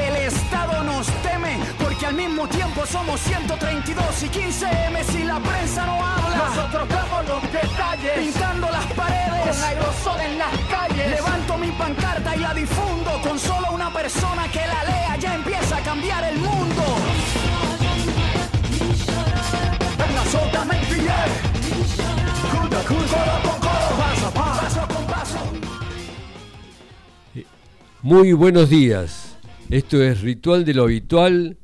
El Estado nos teme, porque al mismo tiempo somos 132 y 15 M si la prensa no habla. Nosotros damos los detalles, pintando las paredes, con aerosol en las calles. Levanto mi pancarta y la difundo, con solo una persona que la lea ya empieza a cambiar el mundo. Muy buenos días. Esto es Ritual de lo Habitual,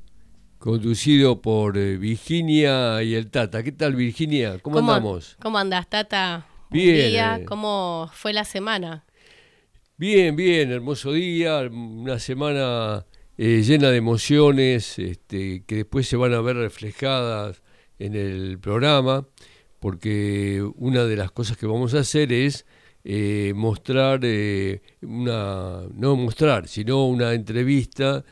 conducido por eh, Virginia y el Tata. ¿Qué tal, Virginia? ¿Cómo, andamos? ¿Cómo andás, Tata? Buen Bien, día. ¿Cómo fue la semana? Bien, bien, hermoso día, una semana eh, llena de emociones este, que después se van a ver reflejadas en el programa, porque una de las cosas que vamos a hacer es eh, mostrar eh, una, no mostrar, sino una entrevista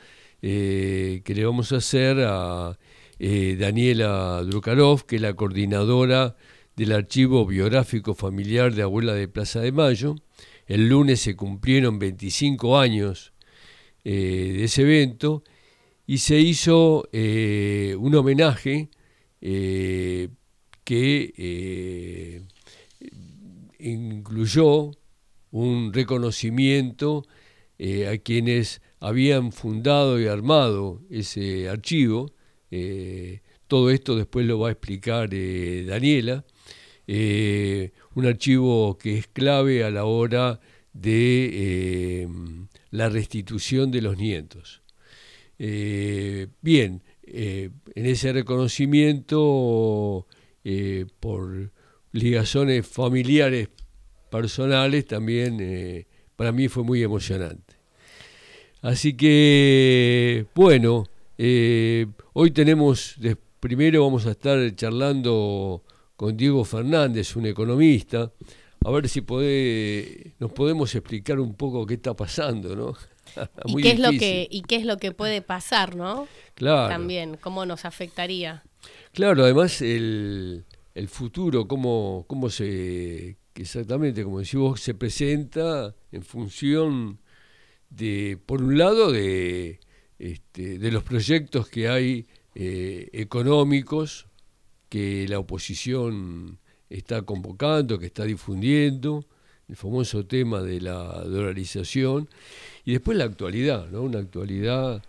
eh, que le vamos a hacer a Daniela Drukarov, que es la coordinadora del Archivo Biográfico Familiar de Abuela de Plaza de Mayo. El lunes se cumplieron 25 años de ese evento y se hizo un homenaje que incluyó un reconocimiento eh, a quienes habían fundado y armado ese archivo. Eh, todo esto después lo va a explicar eh, Daniela. Un archivo que es clave a la hora de la restitución de los nietos. Bien, en ese reconocimiento por ligazones familiares personales también eh, para mí fue muy emocionante. Así que, bueno, eh, hoy tenemos, primero vamos a estar charlando con Diego Fernández, un economista, a ver si puede, nos podemos explicar un poco qué está pasando, ¿no? ¿Y Muy qué, es lo que, ¿Y qué es lo que puede pasar, no? Claro. También, ¿cómo nos afectaría? Claro, además el, el futuro, cómo, cómo se, exactamente, como decís vos, se presenta en función de, por un lado, de, este, de los proyectos que hay eh, económicos que la oposición está convocando, que está difundiendo, el famoso tema de la dolarización, y después la actualidad, ¿no? Una actualidad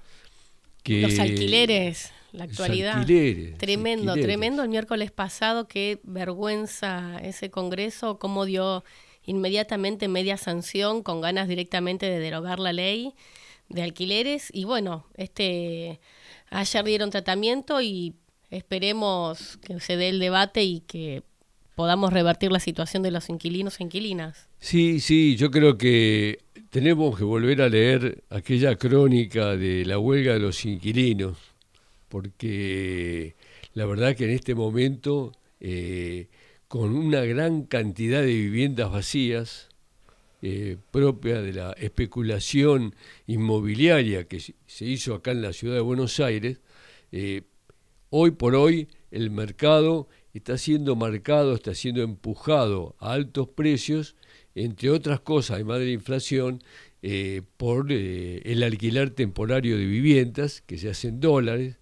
que... Los alquileres, la actualidad. alquileres, Tremendo, alquileres. tremendo. El miércoles pasado, qué vergüenza ese congreso, cómo dio inmediatamente media sanción con ganas directamente de derogar la ley de alquileres. Y bueno, este ayer dieron tratamiento y esperemos que se dé el debate y que podamos revertir la situación de los inquilinos e inquilinas. Sí, sí, yo creo que tenemos que volver a leer aquella crónica de la huelga de los inquilinos, porque la verdad que en este momento, eh, con una gran cantidad de viviendas vacías, eh, propia de la especulación inmobiliaria que se- hizo acá en la ciudad de Buenos Aires, eh, hoy por hoy el mercado está siendo marcado, está siendo empujado a altos precios, entre otras cosas, además de la inflación, por el alquiler temporario de viviendas que se hace en dólares,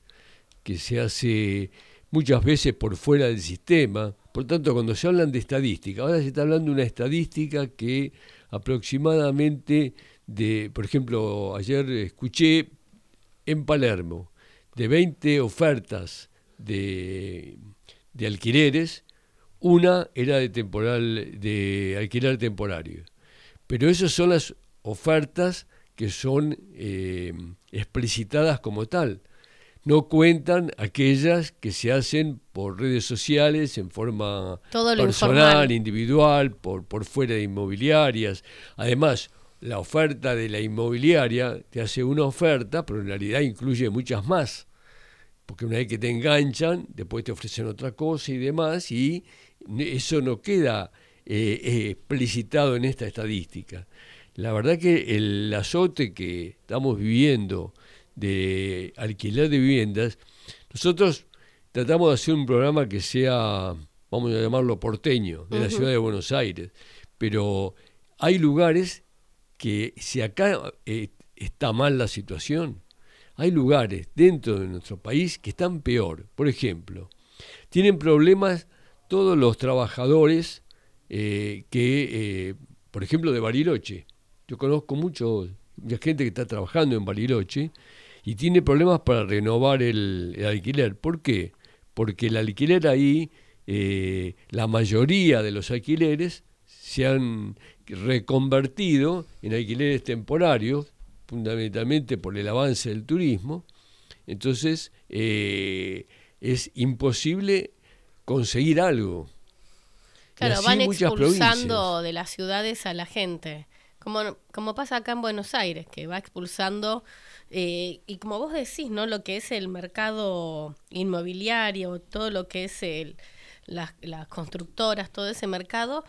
que se hace muchas veces por fuera del sistema. Por tanto, cuando se hablan de estadística, ahora se está hablando de una estadística que aproximadamente de, por ejemplo, ayer escuché en Palermo, de 20 ofertas de, de alquileres, una era de temporal de alquiler temporario. Pero esas son las ofertas que son eh, explicitadas como tal. No cuentan aquellas que se hacen por redes sociales en forma personal, individual, por, por fuera de inmobiliarias. Además, la oferta de la inmobiliaria te hace una oferta, pero en realidad incluye muchas más. Porque una vez que te enganchan, después te ofrecen otra cosa y demás, y eso no queda eh, eh, explicitado en esta estadística. La verdad que el azote que estamos viviendo de alquiler de viviendas, nosotros tratamos de hacer un programa que sea, vamos a llamarlo porteño, de la ciudad de Buenos Aires, pero hay lugares que si acá eh, está mal la situación, hay lugares dentro de nuestro país que están peor. Por ejemplo, tienen problemas todos los trabajadores eh, que, eh, por ejemplo, de Bariloche. Yo conozco mucho, mucha gente que está trabajando en Bariloche y tiene problemas para renovar el, alquiler. ¿Por qué? Porque el alquiler ahí, eh, la mayoría de los alquileres se han reconvertido en alquileres temporarios, fundamentalmente por el avance del turismo. Entonces, es imposible conseguir algo. Claro, van expulsando de las ciudades a la gente. Como, como pasa acá en Buenos Aires, que va expulsando, eh, y como vos decís, ¿no? Lo que es el mercado inmobiliario, todo lo que es el, las, las constructoras, todo ese mercado,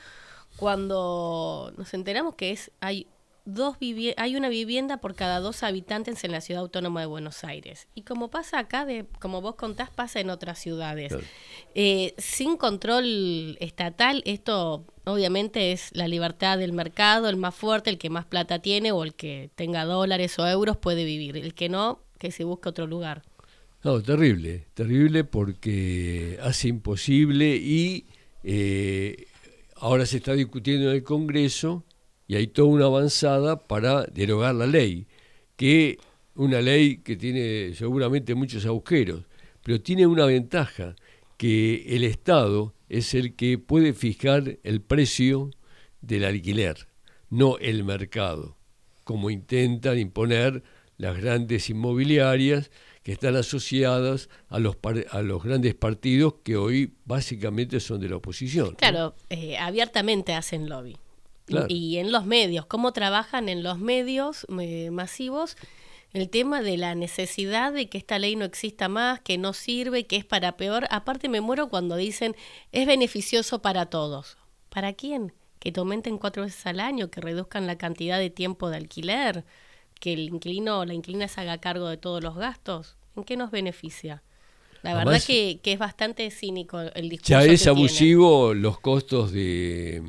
cuando nos enteramos que es hay dos hay una vivienda por cada dos habitantes en la ciudad autónoma de Buenos Aires. Y como pasa acá, de, como vos contás, pasa en otras ciudades. Eh, sin control estatal, esto obviamente es la libertad del mercado, el más fuerte, el que más plata tiene o el que tenga dólares o euros puede vivir. El que no, que se busque otro lugar. No, terrible, terrible porque hace imposible y eh, ahora se está discutiendo en el Congreso y hay toda una avanzada para derogar la ley, que una ley que tiene seguramente muchos agujeros, pero tiene una ventaja, que el Estado es el que puede fijar el precio del alquiler, no el mercado, como intentan imponer las grandes inmobiliarias que están asociadas a los, a los grandes partidos que hoy básicamente son de la oposición. Claro, eh, abiertamente hacen lobby. Y en los medios, cómo trabajan en los medios eh, masivos el tema de la necesidad de que esta ley no exista más, que no sirve, que es para peor. Aparte me muero cuando dicen es beneficioso para todos. ¿Para quién? Que te aumenten cuatro veces al año, que reduzcan la cantidad de tiempo de alquiler, que el inquilino o la inquilina se haga cargo de todos los gastos. ¿En qué nos beneficia? La verdad que, que, es bastante cínico el discurso. Ya es abusivo los costos de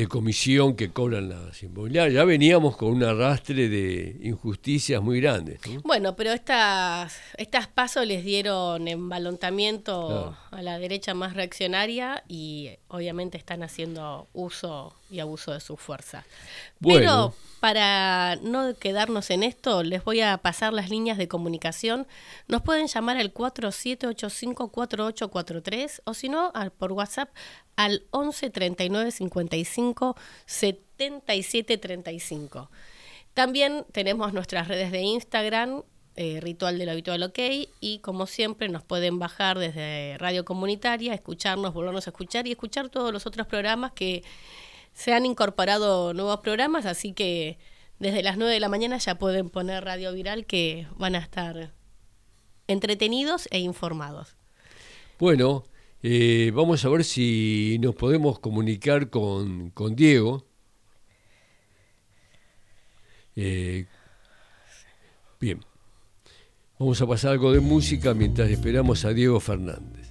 de comisión que cobran las inmobiliarias. Ya veníamos con un arrastre de injusticias muy grandes. Bueno, pero estas, estas pasos les dieron embalotamiento a la derecha más reaccionaria y obviamente están haciendo uso y abuso de su fuerza. Pero para no quedarnos en esto, les voy a pasar las líneas de comunicación. Nos pueden llamar al 4785-4843 o si no, por WhatsApp al 11 39 55 77 35. También tenemos nuestras redes de Instagram, eh, Ritual del Habitual OK, y como siempre nos pueden bajar desde Radio Comunitaria, escucharnos, volvernos a escuchar y escuchar todos los otros programas que se han incorporado nuevos programas, así que desde las 9 de la mañana ya pueden poner Radio Viral que van a estar entretenidos e informados. Bueno, eh, vamos a ver si nos podemos comunicar con, con Diego. Eh, bien, vamos a pasar algo de música mientras esperamos a Diego Fernández.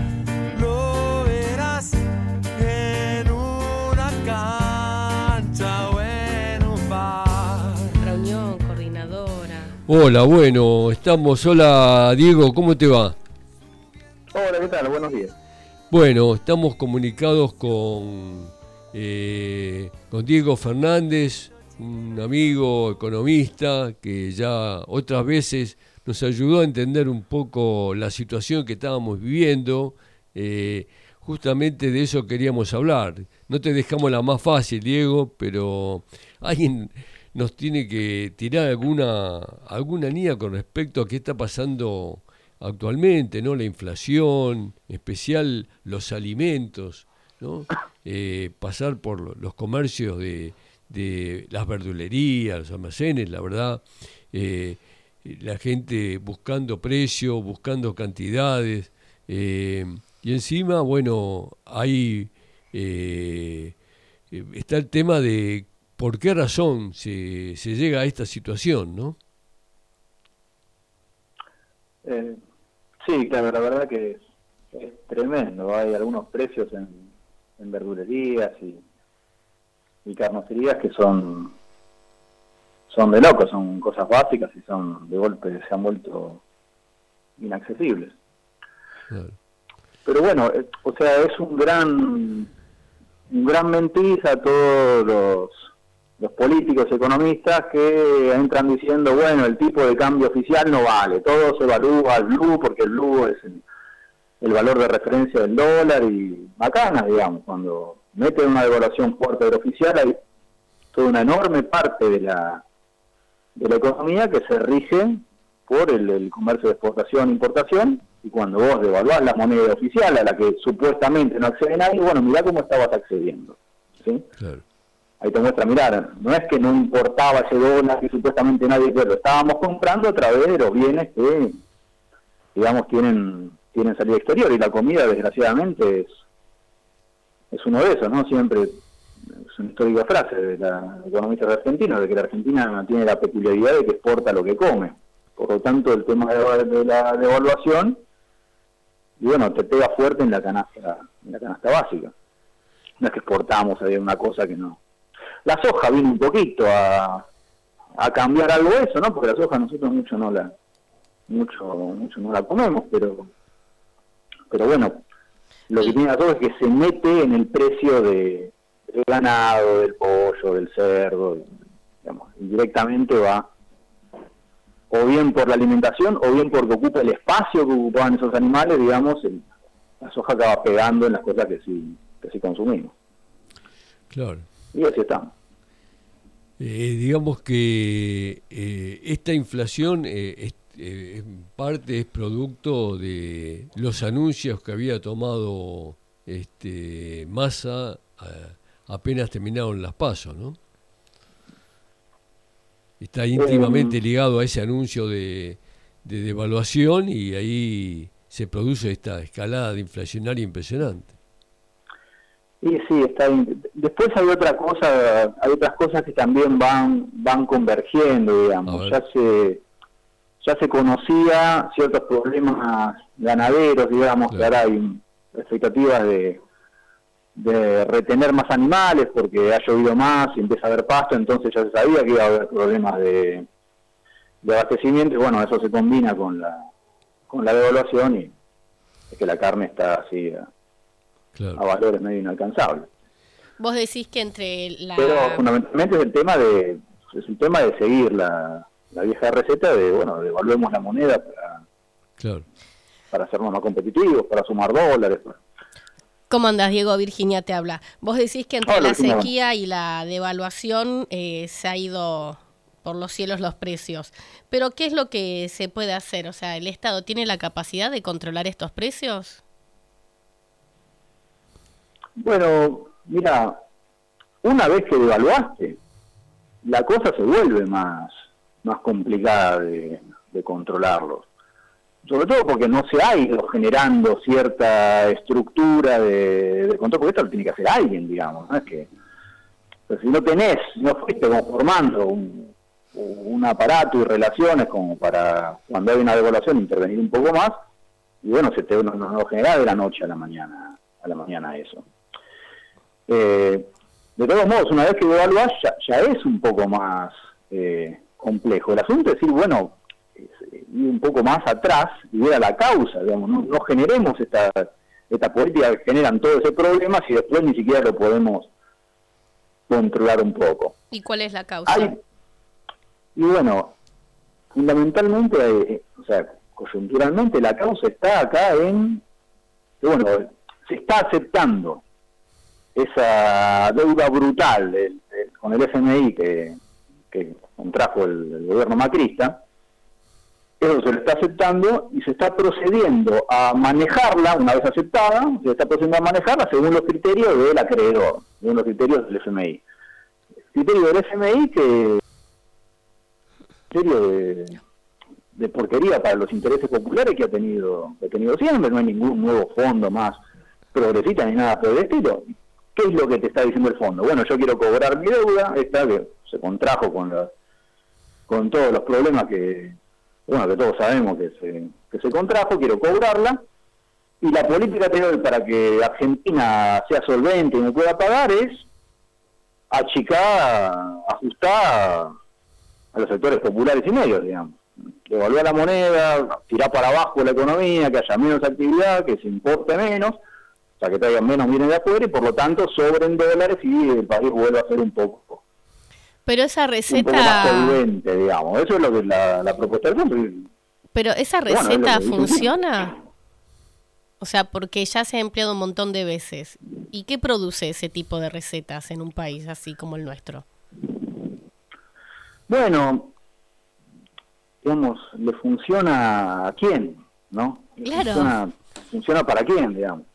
Hola, bueno, estamos. Hola, Diego, ¿cómo te va? Hola, ¿qué tal? Buenos días. Bueno, estamos comunicados con, eh, con Diego Fernández, un amigo economista que ya otras veces nos ayudó a entender un poco la situación que estábamos viviendo. Eh, justamente de eso queríamos hablar. No te dejamos la más fácil, Diego, pero alguien nos tiene que tirar alguna, alguna con respecto a qué está pasando actualmente, ¿no? La inflación, en especial los alimentos, ¿no? Eh, pasar por los comercios de, de las verdulerías, los almacenes, la verdad, eh, la gente buscando precios, buscando cantidades, eh, y encima, bueno, hay está el tema de por qué razón se, se llega a esta situación, ¿no? Eh, sí, claro, la verdad que es, es tremendo. Hay algunos precios en, en verdulerías y, y carnicerías que son son de locos, son cosas básicas y son de golpe se han vuelto inaccesibles. Claro. Pero bueno, eh, o sea, es un gran un gran mentir a todos los, los políticos economistas que entran diciendo, bueno, el tipo de cambio oficial no vale, todo se evalúa al blue porque el blue es el, valor de referencia del dólar y bacana, digamos, cuando meten una devaluación fuerte del oficial hay toda una enorme parte de la de la economía que se rige por el, comercio de exportación e importación y cuando vos devaluás la moneda oficial a la que supuestamente no accede nadie, bueno, mirá cómo estabas accediendo. ¿sí? Ahí te muestra, mirar, no es que no importaba ese dólar que supuestamente nadie lo estábamos comprando a través de los bienes que, digamos, tienen tienen salida exterior y la comida, desgraciadamente, es, es uno de esos, ¿no? Siempre es una histórica frase de la economista argentina, de que la Argentina tiene la peculiaridad de que exporta lo que come. Por lo tanto, el tema de, de la devaluación, y bueno, te pega fuerte en la canasta, en la canasta básica. No es que exportamos una cosa que no. La soja vino un poquito a, a cambiar algo de eso, ¿no? Porque la soja nosotros mucho no la mucho mucho no la comemos, pero pero bueno, lo que tiene la soja es que se mete en el precio de, del ganado, del pollo, del cerdo, digamos, indirectamente va o bien por la alimentación o bien porque ocupa el espacio que ocupaban esos animales, digamos, el- la soja acaba pegando en las cosas que sí, que sí consumimos. Claro. Y así estamos. Eh, digamos que eh, esta inflación eh, es- eh, en parte es producto de los anuncios que había tomado este Massa apenas terminaron las pasos, ¿no? Está íntimamente ligado a ese anuncio de, de devaluación y ahí se produce esta escalada inflacionaria impresionante. Y sí, está bien. Después hay otra cosa, hay otras cosas que también van van convergiendo, digamos. Ya se ya se conocía ciertos problemas ganaderos, digamos, que Claro. ahora hay expectativas de de retener más animales porque ha llovido más y empieza a haber pasto, entonces ya se sabía que iba a haber problemas de, de abastecimiento y bueno, eso se combina con la con la devaluación y es que la carne está así a, a Claro. valores medio inalcanzables. Vos decís que entre la... Pero fundamentalmente es el tema de es el tema de seguir la, la vieja receta de bueno devaluemos la moneda para, Claro. para hacernos más competitivos, para sumar dólares. para- ¿Cómo andás, Diego? Virginia te habla. Vos decís que entre Hola, la Virginia. sequía y la devaluación eh, se ha ido por los cielos los precios. Pero ¿qué es lo que se puede hacer? O sea, ¿el Estado tiene la capacidad de controlar estos precios? Bueno, mira, una vez que devaluaste, la cosa se vuelve más más complicada de, de controlarlos. Sobre todo porque no se ha ido generando cierta estructura de, control, porque esto lo tiene que hacer alguien, digamos, no es que si no tenés, no fuiste conformando un, aparato y relaciones como para cuando hay una devaluación intervenir un poco más, y bueno, se te no, no genera de la noche a la mañana, a la mañana eso. Eh, de todos modos, una vez que devaluás ya, ya es un poco más eh, complejo. El asunto es decir, bueno, ir un poco más atrás y ver a la causa, digamos, no, no generemos esta, esta política que generan todo ese problema si después ni siquiera lo podemos controlar un poco. ¿Y cuál es la causa? Hay, y bueno, fundamentalmente, eh, o sea, coyunturalmente la causa está acá en bueno, se está aceptando esa deuda brutal con el FMI que, contrajo el, el gobierno macrista, eso se le está aceptando y se está procediendo a manejarla, una vez aceptada, se está procediendo a manejarla según los criterios del acreedor, según los criterios del FMI. Criterio del FMI que criterio de, de porquería para los intereses populares que ha tenido, que ha tenido siempre, no hay ningún nuevo fondo más progresista ni nada por el estilo. ¿Qué es lo que te está diciendo el fondo? Bueno, yo quiero cobrar mi deuda, esta que se contrajo con la, con todos los problemas que, bueno, que todos sabemos que se, que se contrajo, quiero cobrarla, y la política anterior para que Argentina sea solvente y me pueda pagar es achicar, ajustar a los sectores populares y medios, digamos. Devaluar la moneda, tirar para abajo la economía, que haya menos actividad, que se importe menos, sea, que traigan menos bienes de afuera y por lo tanto sobren dólares y el país vuelva a ser un poco, Pero esa un poco más receta, solvente, digamos. Eso es lo que la, la propuesta del fondo. pero esa receta funciona. O sea, porque ya se ha empleado un montón de veces. ¿Y qué produce ese tipo de recetas en un país así como el nuestro? Bueno, digamos, le funciona a quién, ¿no? Le Claro. Funciona, funciona para quién, digamos.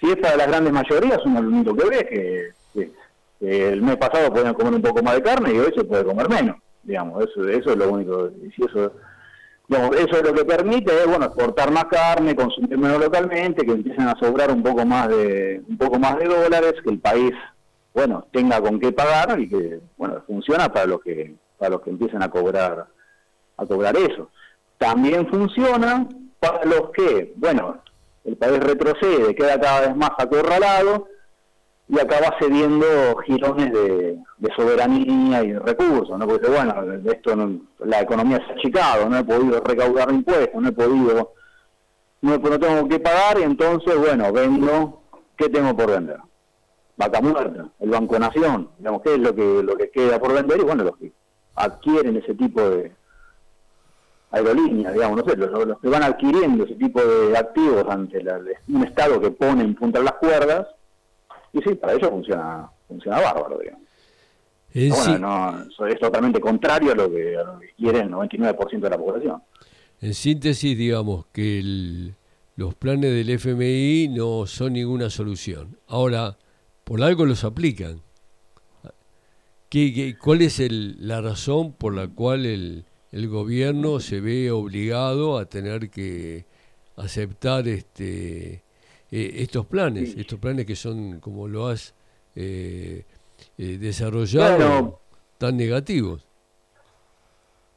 Si es para las grandes mayorías, uno lo único que ve que, el mes pasado podían comer un poco más de carne y hoy se puede comer menos, digamos. Eso, eso es lo único. Y si eso, digamos, eso es lo que permite, es, bueno, exportar más carne, consumir menos localmente, que empiecen a sobrar un poco más de un poco más de dólares, que el país, bueno, tenga con qué pagar y que, bueno, funciona para los que para los que empiecen a cobrar a cobrar eso. También funciona para los que, bueno, el país retrocede, queda cada vez más acorralado y acaba cediendo girones de, soberanía y de recursos, ¿no? Porque bueno, esto no- la economía se ha achicado, no he podido recaudar impuestos, no he podido, no, no tengo que pagar y entonces, bueno, vendo, ¿qué tengo por vender? Vaca muerta, el Banco Nación, digamos, ¿qué es lo que, lo que queda por vender? Y bueno, los que adquieren ese tipo de aerolíneas, digamos, no sé, los, los que van adquiriendo ese tipo de activos ante la- un Estado que pone en punta las cuerdas, y sí, para ellos funciona funciona bárbaro, digamos. En Bueno, sí- no, es totalmente contrario a lo que, a lo que quiere el 99% de la población. En síntesis, digamos que el- los planes del FMI no son ninguna solución. Ahora, por algo los aplican. ¿Qué, qué- cuál es el- la razón por la cual el, el gobierno se ve obligado a tener que aceptar este eh, estos planes? Sí. Estos planes que son, como lo has eh, eh, desarrollado, Bueno. tan negativos.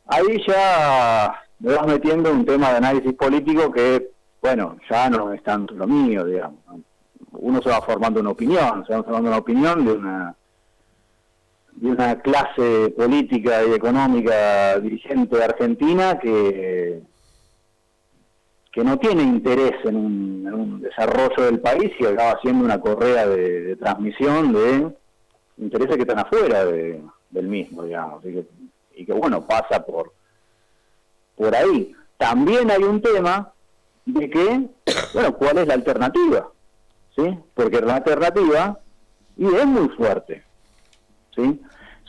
Ahí ya me vas metiendo un tema de análisis político que, bueno, ya no es tanto lo mío, digamos. Uno se va formando una opinión, se va formando una opinión de una de una clase política y económica dirigente de Argentina que que no tiene interés en un, desarrollo del país y acaba siendo una correa de, de transmisión de intereses que están afuera de- del mismo, digamos, y que, y que bueno, pasa por, por ahí. También hay un tema de que, bueno, ¿cuál es la alternativa? ¿Sí? Porque la alternativa, y es muy fuerte, ¿sí?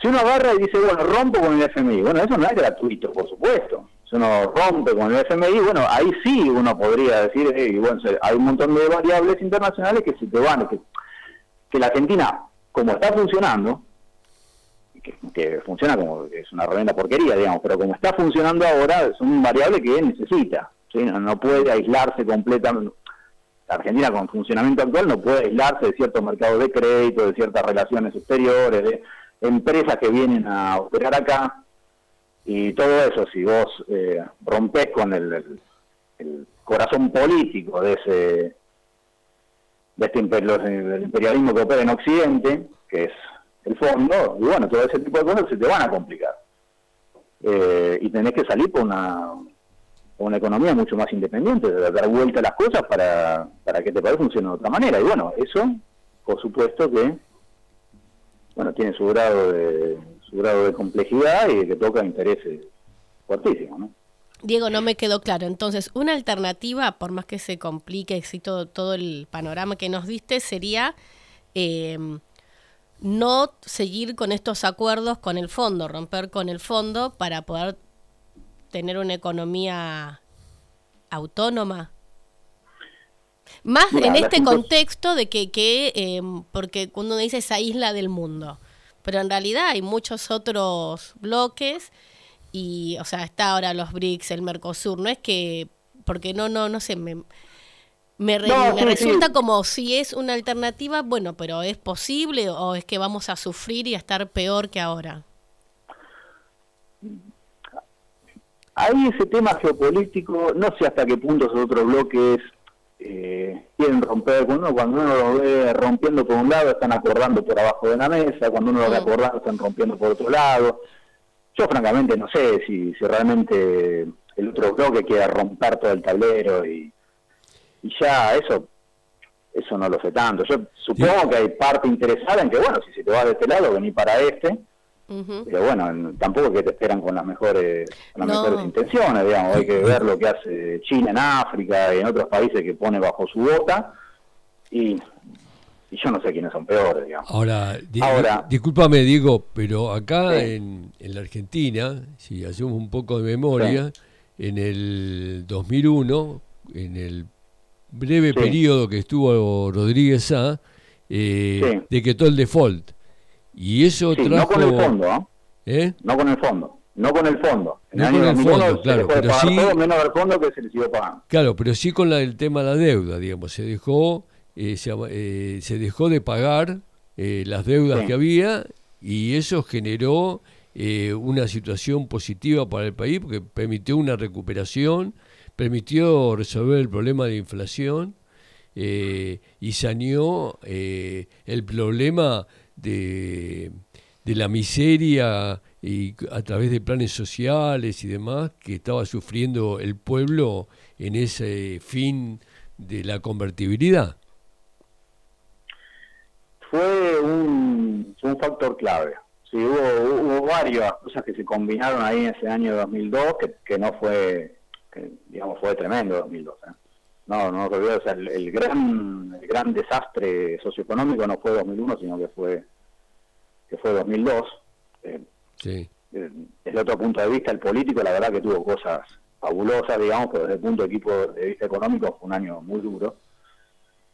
Si uno agarra y dice, bueno, rompo con el FMI, bueno, eso no es gratuito, por supuesto. Si uno rompe con el FMI, bueno, ahí sí uno podría decir, eh, y bueno, hay un montón de variables internacionales que se te van, que, que la Argentina, como está funcionando, que, funciona como es una revenda porquería, digamos, pero como está funcionando ahora, es un variable que necesita, no, puede aislarse completamente. La Argentina con funcionamiento actual no puede aislarse de ciertos mercados de crédito, de ciertas relaciones exteriores, de empresas que vienen a operar acá, y todo eso, si vos eh, rompés con el, corazón político de ese de este imperialismo que opera en Occidente, que es el fondo, y bueno, todo ese tipo de cosas se te van a complicar. Eh, y tenés que salir por una, una economía mucho más independiente, de dar vuelta a las cosas para, para que este país funcione de otra manera. Y bueno, eso, por supuesto que, bueno, tiene su grado de, su grado de complejidad y que toca intereses fuertísimos, ¿no? Diego, no me quedó claro. Entonces, una alternativa, por más que se complique todo, el panorama que nos diste, sería eh, no seguir con estos acuerdos con el fondo, romper con el fondo para poder tener una economía autónoma. Más en este contexto de que, que em, porque cuando uno dice esa isla del mundo, pero en realidad hay muchos otros bloques y, o sea, está ahora los BRICS, el Mercosur, no es que, porque no, no, no sé, me, me, resulta como si es una alternativa, bueno, pero ¿es posible o es que vamos a sufrir y a estar peor que ahora? Hay ese tema geopolítico, no sé hasta qué punto esos otros bloques eh, quieren romper, cuando uno, lo ve rompiendo por un lado, están acordando por abajo de la mesa, cuando uno lo ve acordando, están rompiendo por otro lado. Yo francamente no sé si, si realmente el otro bloque quiere romper todo el tablero y y ya eso eso no lo sé tanto. Yo supongo que hay parte interesada en que, bueno, si se te va de este lado, vení para este. Pero bueno, tampoco que te esperan con las mejores las mejores intenciones, digamos. Hay que ver lo que hace China en África y en otros países que pone bajo su bota. Y, y yo no sé quiénes son peores, digamos. Ahora, Ahora discúlpame, digo, pero acá en, en, la Argentina, si hacemos un poco de memoria, en el 2001, en el breve periodo que estuvo Rodríguez A, eh, de que todo el default. Y eso trajo... No con el fondo, ¿ah? ¿eh? No con el fondo. No con el fondo. no con el fondo, claro, pero sí... menos el fondo que se le siguió pagando. Claro, pero sí con la, el tema de la deuda, digamos. Se dejó, eh, se, eh, se, dejó de pagar eh, las deudas que había y eso generó una situación positiva para el país porque permitió una recuperación permitió resolver el problema de inflación eh, y saneó eh, el problema de, de, la miseria y a través de planes sociales y demás que estaba sufriendo el pueblo en ese fin de la convertibilidad. Fue un, un factor clave. Sí, hubo, hubo varias cosas que se combinaron ahí en ese año 2002 que, que no fue que digamos fue tremendo 2012. ¿eh? No, no o sea, el, gran el gran desastre socioeconómico no fue 2001, sino que fue que fue 2002. Eh, sí. Eh, desde otro punto de vista, el político, la verdad que tuvo cosas fabulosas, digamos, pero desde el punto de, equipo, de vista económico fue un año muy duro.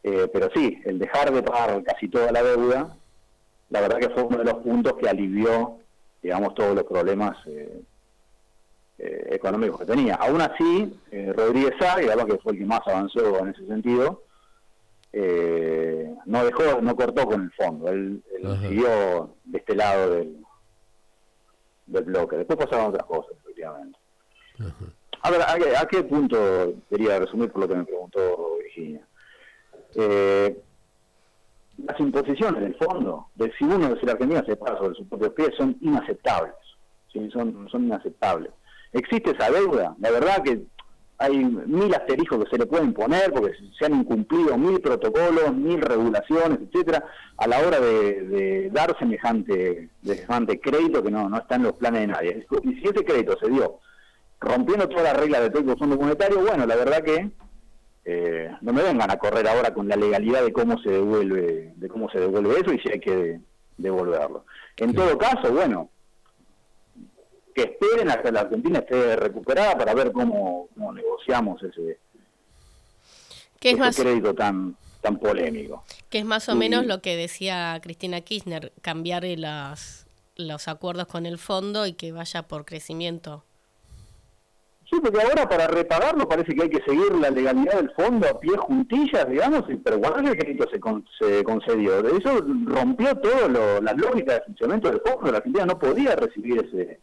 Eh, pero sí, el dejar de pagar casi toda la deuda, la verdad que fue uno de los puntos que alivió, digamos, todos los problemas eh, económicos que tenía. Aún así, eh, Rodríguez Sá, que fue el que más avanzó en ese sentido, eh, no dejó, no cortó con el fondo, él, siguió de este lado del, del bloque. Después pasaron otras cosas, efectivamente. A ver, ¿a qué, punto quería resumir por lo que me preguntó Virginia? Eh, las imposiciones del fondo, del si uno de la Argentina se para sobre sus propios pies, son inaceptables. ¿sí? Son, son inaceptables existe esa deuda. La verdad que hay mil asteriscos que se le pueden poner porque se han incumplido mil protocolos, mil regulaciones, etcétera, a la hora de, dar semejante, semejante crédito que no, no está en los planes de nadie. Y si ese crédito se dio rompiendo toda la regla de todo el Fondo Monetario, bueno, la verdad que eh, no me vengan a correr ahora con la legalidad de cómo se devuelve, de cómo se devuelve eso y si hay que devolverlo. En todo caso, bueno, que esperen hasta la Argentina esté recuperada para ver cómo, negociamos ese, crédito tan tan polémico. Que es más o menos lo que decía Cristina Kirchner, cambiar las los acuerdos con el fondo y que vaya por crecimiento. Sí, porque ahora para repagarlo parece que hay que seguir la legalidad del fondo a pie juntillas, digamos, pero cuando el crédito se, se concedió, eso rompió todo lo, la lógica de funcionamiento del fondo. La Argentina no podía recibir ese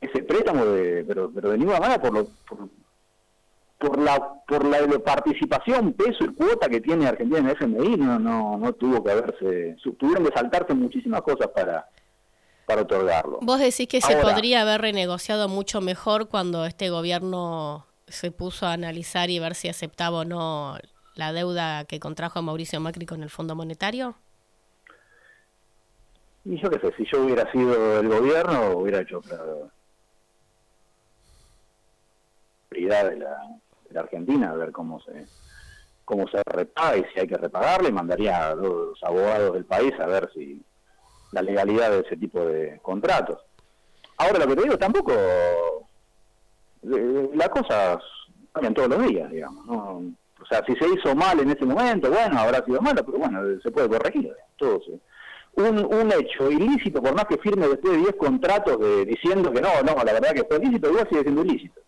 ese préstamo, de, pero, pero de ninguna manera por, lo, por, la por la participación, peso y cuota que tiene Argentina en el FMI, no, no, no tuvo que haberse, tuvieron que saltarse muchísimas cosas para para otorgarlo. Vos decís que se podría haber renegociado mucho mejor cuando este gobierno se puso a analizar y ver si aceptaba o no la deuda que contrajo Mauricio Macri con el Fondo Monetario? Y yo qué sé, si yo hubiera sido el gobierno, hubiera hecho otra prioridad de la, Argentina, a ver cómo se cómo se repaga y si hay que repagarle, mandaría a los abogados del país a ver si la legalidad de ese tipo de contratos. Ahora lo que te digo, tampoco eh, las cosas cambian todos los días, digamos. ¿no? O sea, si se hizo mal en ese momento, bueno, habrá sido malo, pero bueno, se puede corregir. Todo un, un hecho ilícito, por más que firme después de 10 contratos de, diciendo que no, no, la verdad que fue ilícito, igual sigue siendo ilícito.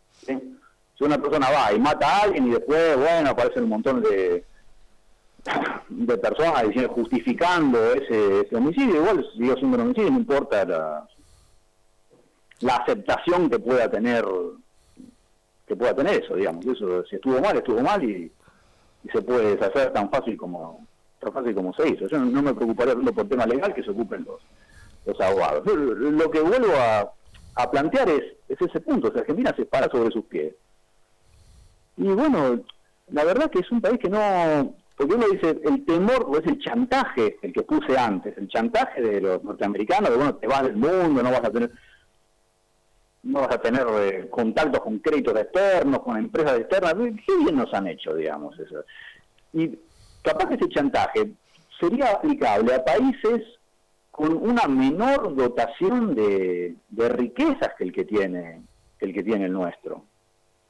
Si una persona va y mata a alguien y después, bueno, aparecen un montón de, de personas diciendo, justificando ese, homicidio, igual sigue siendo un homicidio, no importa la, la aceptación que pueda tener que pueda tener eso, digamos, eso si estuvo mal, estuvo mal y, se puede deshacer tan fácil como tan fácil como se hizo. Yo no, me preocuparía tanto por tema legal que se ocupen los, los abogados. Lo que vuelvo a, a plantear es, es ese punto, o Argentina se para sobre sus pies. Y bueno, la verdad que es un país que no, porque uno dice, el temor o es el chantaje, el que puse antes, el chantaje de los norteamericanos, de bueno, te vas del mundo, no vas a tener no vas a tener eh, contactos con créditos externos, con empresas externas, qué bien nos han hecho, digamos, eso. Y capaz que ese chantaje sería aplicable a países con una menor dotación de, de riquezas que el que tiene el que tiene el nuestro.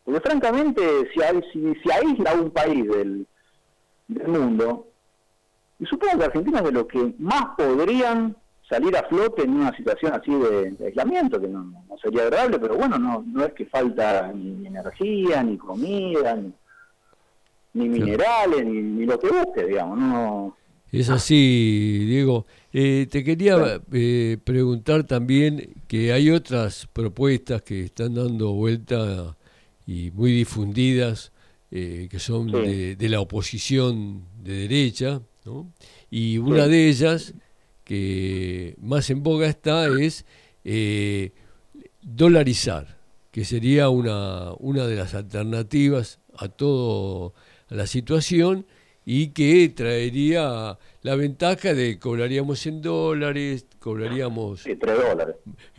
Porque francamente, si, si, si aísla un país del, del mundo. Y supongo que Argentina es de los que más podrían salir a flote en una situación así de, aislamiento, que no, sería agradable, pero bueno, no, no es que falta ni, energía, ni comida, ni, minerales, ni, lo que busque, digamos. No, es así, Diego. Eh, te quería eh, preguntar también que hay otras propuestas que están dando vuelta y muy difundidas eh, que son de, la oposición de derecha, y una de ellas, que más en boga está, es eh, dolarizar, que sería una, una de las alternativas a toda la situación y que traería la ventaja de cobraríamos en dólares, cobraríamos... Sí, dólares.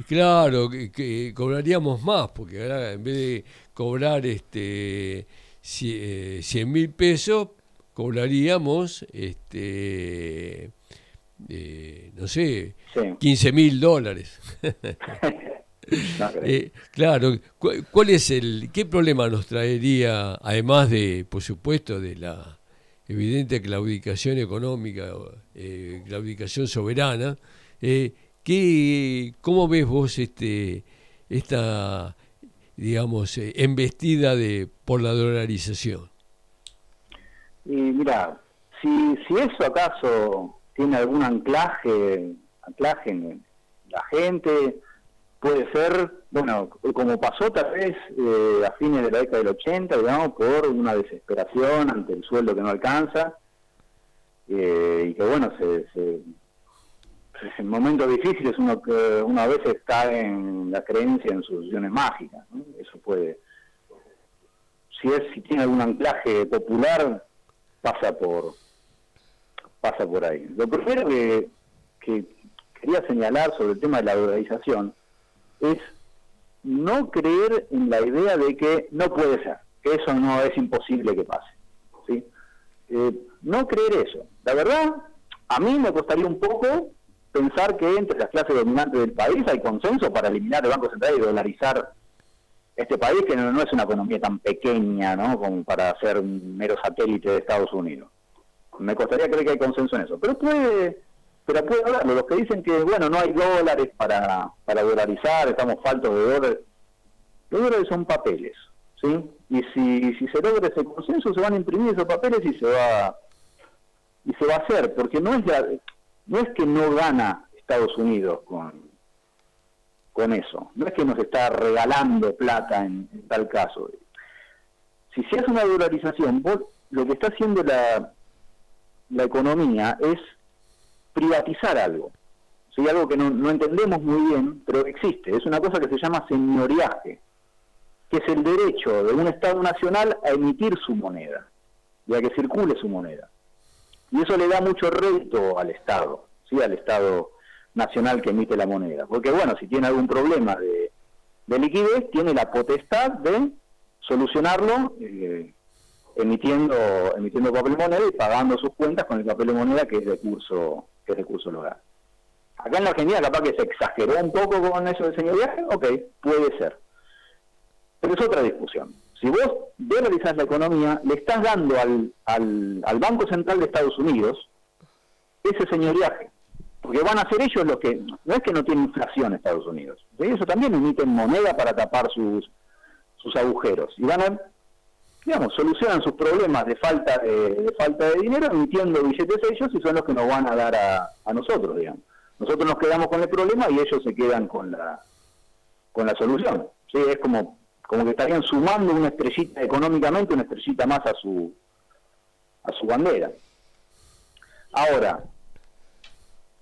Claro, que, cobraríamos más, porque ahora en vez de cobrar este 100 eh, mil pesos, cobraríamos, este, eh, no sé, 15 mil dólares. Eh, claro, ¿cuál es el, qué problema nos traería, además de, por supuesto, de la evidente claudicación económica, claudicación soberana, ¿qué, ¿cómo ves vos este, esta digamos, eh, embestida de, por la dolarización? Mira, si, si eso acaso tiene algún anclaje, anclaje en la gente, puede ser, bueno, como pasó tal vez eh, a fines de la década del 80, digamos, por una desesperación ante el sueldo que no alcanza, eh, y que bueno, se, se, en momentos difíciles uno que uno a veces cae en la creencia en soluciones mágicas eso puede si es si tiene algún anclaje popular pasa por pasa por ahí. Lo primero que, que quería señalar sobre el tema de la dolarización es no creer en la idea de que no puede ser que eso no es imposible que pase ¿sí? Eh, no creer eso la verdad a mí me costaría un poco pensar que entre las clases dominantes del país hay consenso para eliminar el Banco Central y dolarizar este país, que no, es una economía tan pequeña, ¿no? Como para ser un mero satélite de Estados Unidos. Me costaría creer que hay consenso en eso. Pero puede, pero puede haberlo. Los que dicen que, bueno, no hay dólares para, para dolarizar, estamos faltos de dólares. Los dólares son papeles, ¿sí? Y si, si se logra ese consenso, se van a imprimir esos papeles y se va y se va a hacer, porque no es, no es que no gana Estados Unidos con, con eso, no es que nos está regalando plata en, tal caso. Si se hace una dolarización, lo que está haciendo la, la economía es privatizar algo. ¿sí? Algo que no, no entendemos muy bien, pero existe. Es una cosa que se llama señoriaje, que es el derecho de un Estado nacional a emitir su moneda y a que circule su moneda. Y eso le da mucho rédito al Estado, ¿sí? al Estado nacional que emite la moneda. Porque bueno, si tiene algún problema de, de liquidez, tiene la potestad de solucionarlo eh, emitiendo emitiendo papel moneda y pagando sus cuentas con el papel de moneda que es recurso que recurso local. Acá en la Argentina capaz que se exageró un poco con eso del señor viaje, ok, puede ser. Pero es otra discusión. Si vos dolarizás la economía, le estás dando al, al, al Banco Central de Estados Unidos ese señoriaje. Porque van a ser ellos los que, no es que no tienen inflación Estados Unidos, ellos también emiten moneda para tapar sus, sus agujeros. Y van a digamos, solucionan sus problemas de falta de, falta de dinero emitiendo billetes ellos y son los que nos van a dar a, a, nosotros, digamos. Nosotros nos quedamos con el problema y ellos se quedan con la con la solución. Sí, es como como que estarían sumando una estrellita económicamente, una estrellita más a su a su bandera. Ahora,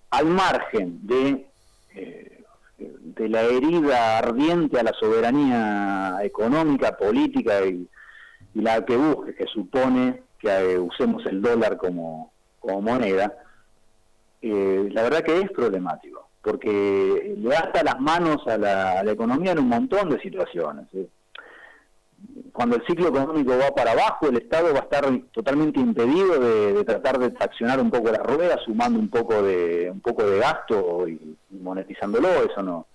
al margen de eh, de la herida ardiente a la soberanía económica, política y y la que busque, que supone que eh, usemos el dólar como, moneda, eh, la verdad que es problemático, porque le ata las manos a la, economía en un montón de situaciones. ¿eh? Cuando el ciclo económico va para abajo, el Estado va a estar totalmente impedido de, tratar de traccionar un poco la rueda, sumando un poco de un poco de gasto y monetizándolo, eso no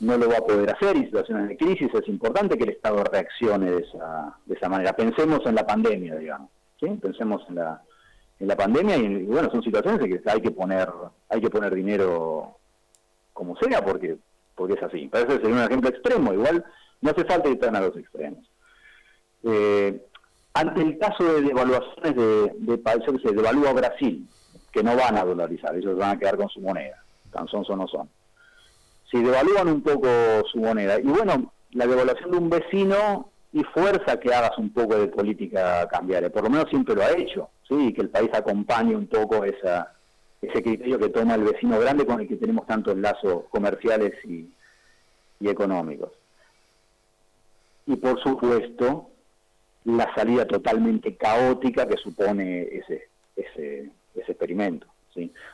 no lo va a poder hacer y situaciones de crisis es importante que el Estado reaccione de esa, de esa manera. Pensemos en la pandemia, digamos. Pensemos en la, en la pandemia y, bueno, son situaciones en que hay que poner hay que poner dinero como sea porque porque es así. Parece ser un ejemplo extremo, igual no hace falta ir tan a los extremos. Eh, ante el caso de devaluaciones de, de países que se devalúa Brasil, que no van a dolarizar, ellos van a quedar con su moneda, tan son o no son si devalúan un poco su moneda. Y bueno, la devaluación de un vecino y fuerza que hagas un poco de política cambiaria, por lo menos siempre lo ha hecho, ¿sí? que el país acompañe un poco esa, ese criterio que toma el vecino grande con el que tenemos tantos lazos comerciales y, y económicos. Y por supuesto, la salida totalmente caótica que supone ese, ese, ese experimento.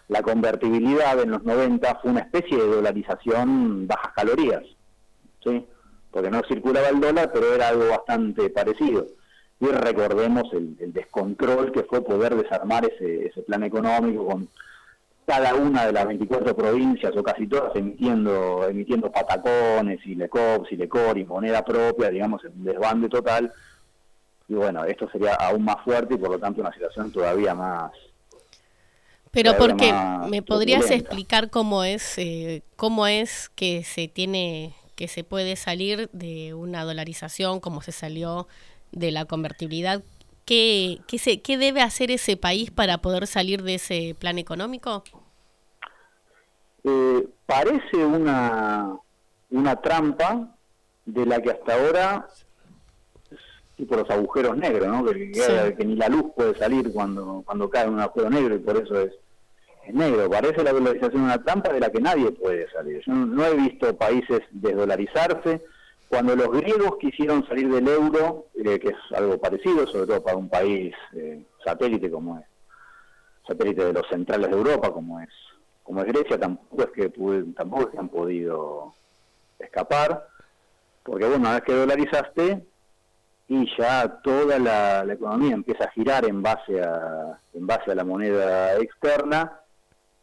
La convertibilidad en los 90 fue una especie de dolarización bajas calorías, ¿sí? porque no circulaba el dólar, pero era algo bastante parecido. Y recordemos el, descontrol que fue poder desarmar ese, ese plan económico con cada una de las 24 provincias o casi todas emitiendo emitiendo patacones y lecops y lecor y moneda propia, digamos, en un desbande total. Y bueno, esto sería aún más fuerte y por lo tanto una situación todavía más, pero porque me podrías explicar cómo es eh, cómo es que se tiene que se puede salir de una dolarización, cómo se salió de la convertibilidad, qué qué, se, qué debe hacer ese país para poder salir de ese plan económico. Eh, parece una una trampa de la que hasta ahora tipo los agujeros negros, ¿no? Que, que, ni la luz puede salir cuando cuando cae un agujero negro y por eso es es negro. Parece la dolarización una trampa de la que nadie puede salir. Yo no, he visto países desdolarizarse. Cuando los griegos quisieron salir del euro, eh, que es algo parecido, sobre todo para un país eh, satélite como es, satélite de los centrales de Europa como es, como es Grecia, tampoco es que tampoco es que han podido escapar, porque bueno, una vez que dolarizaste y ya toda la, economía empieza a girar en base a en base a la moneda externa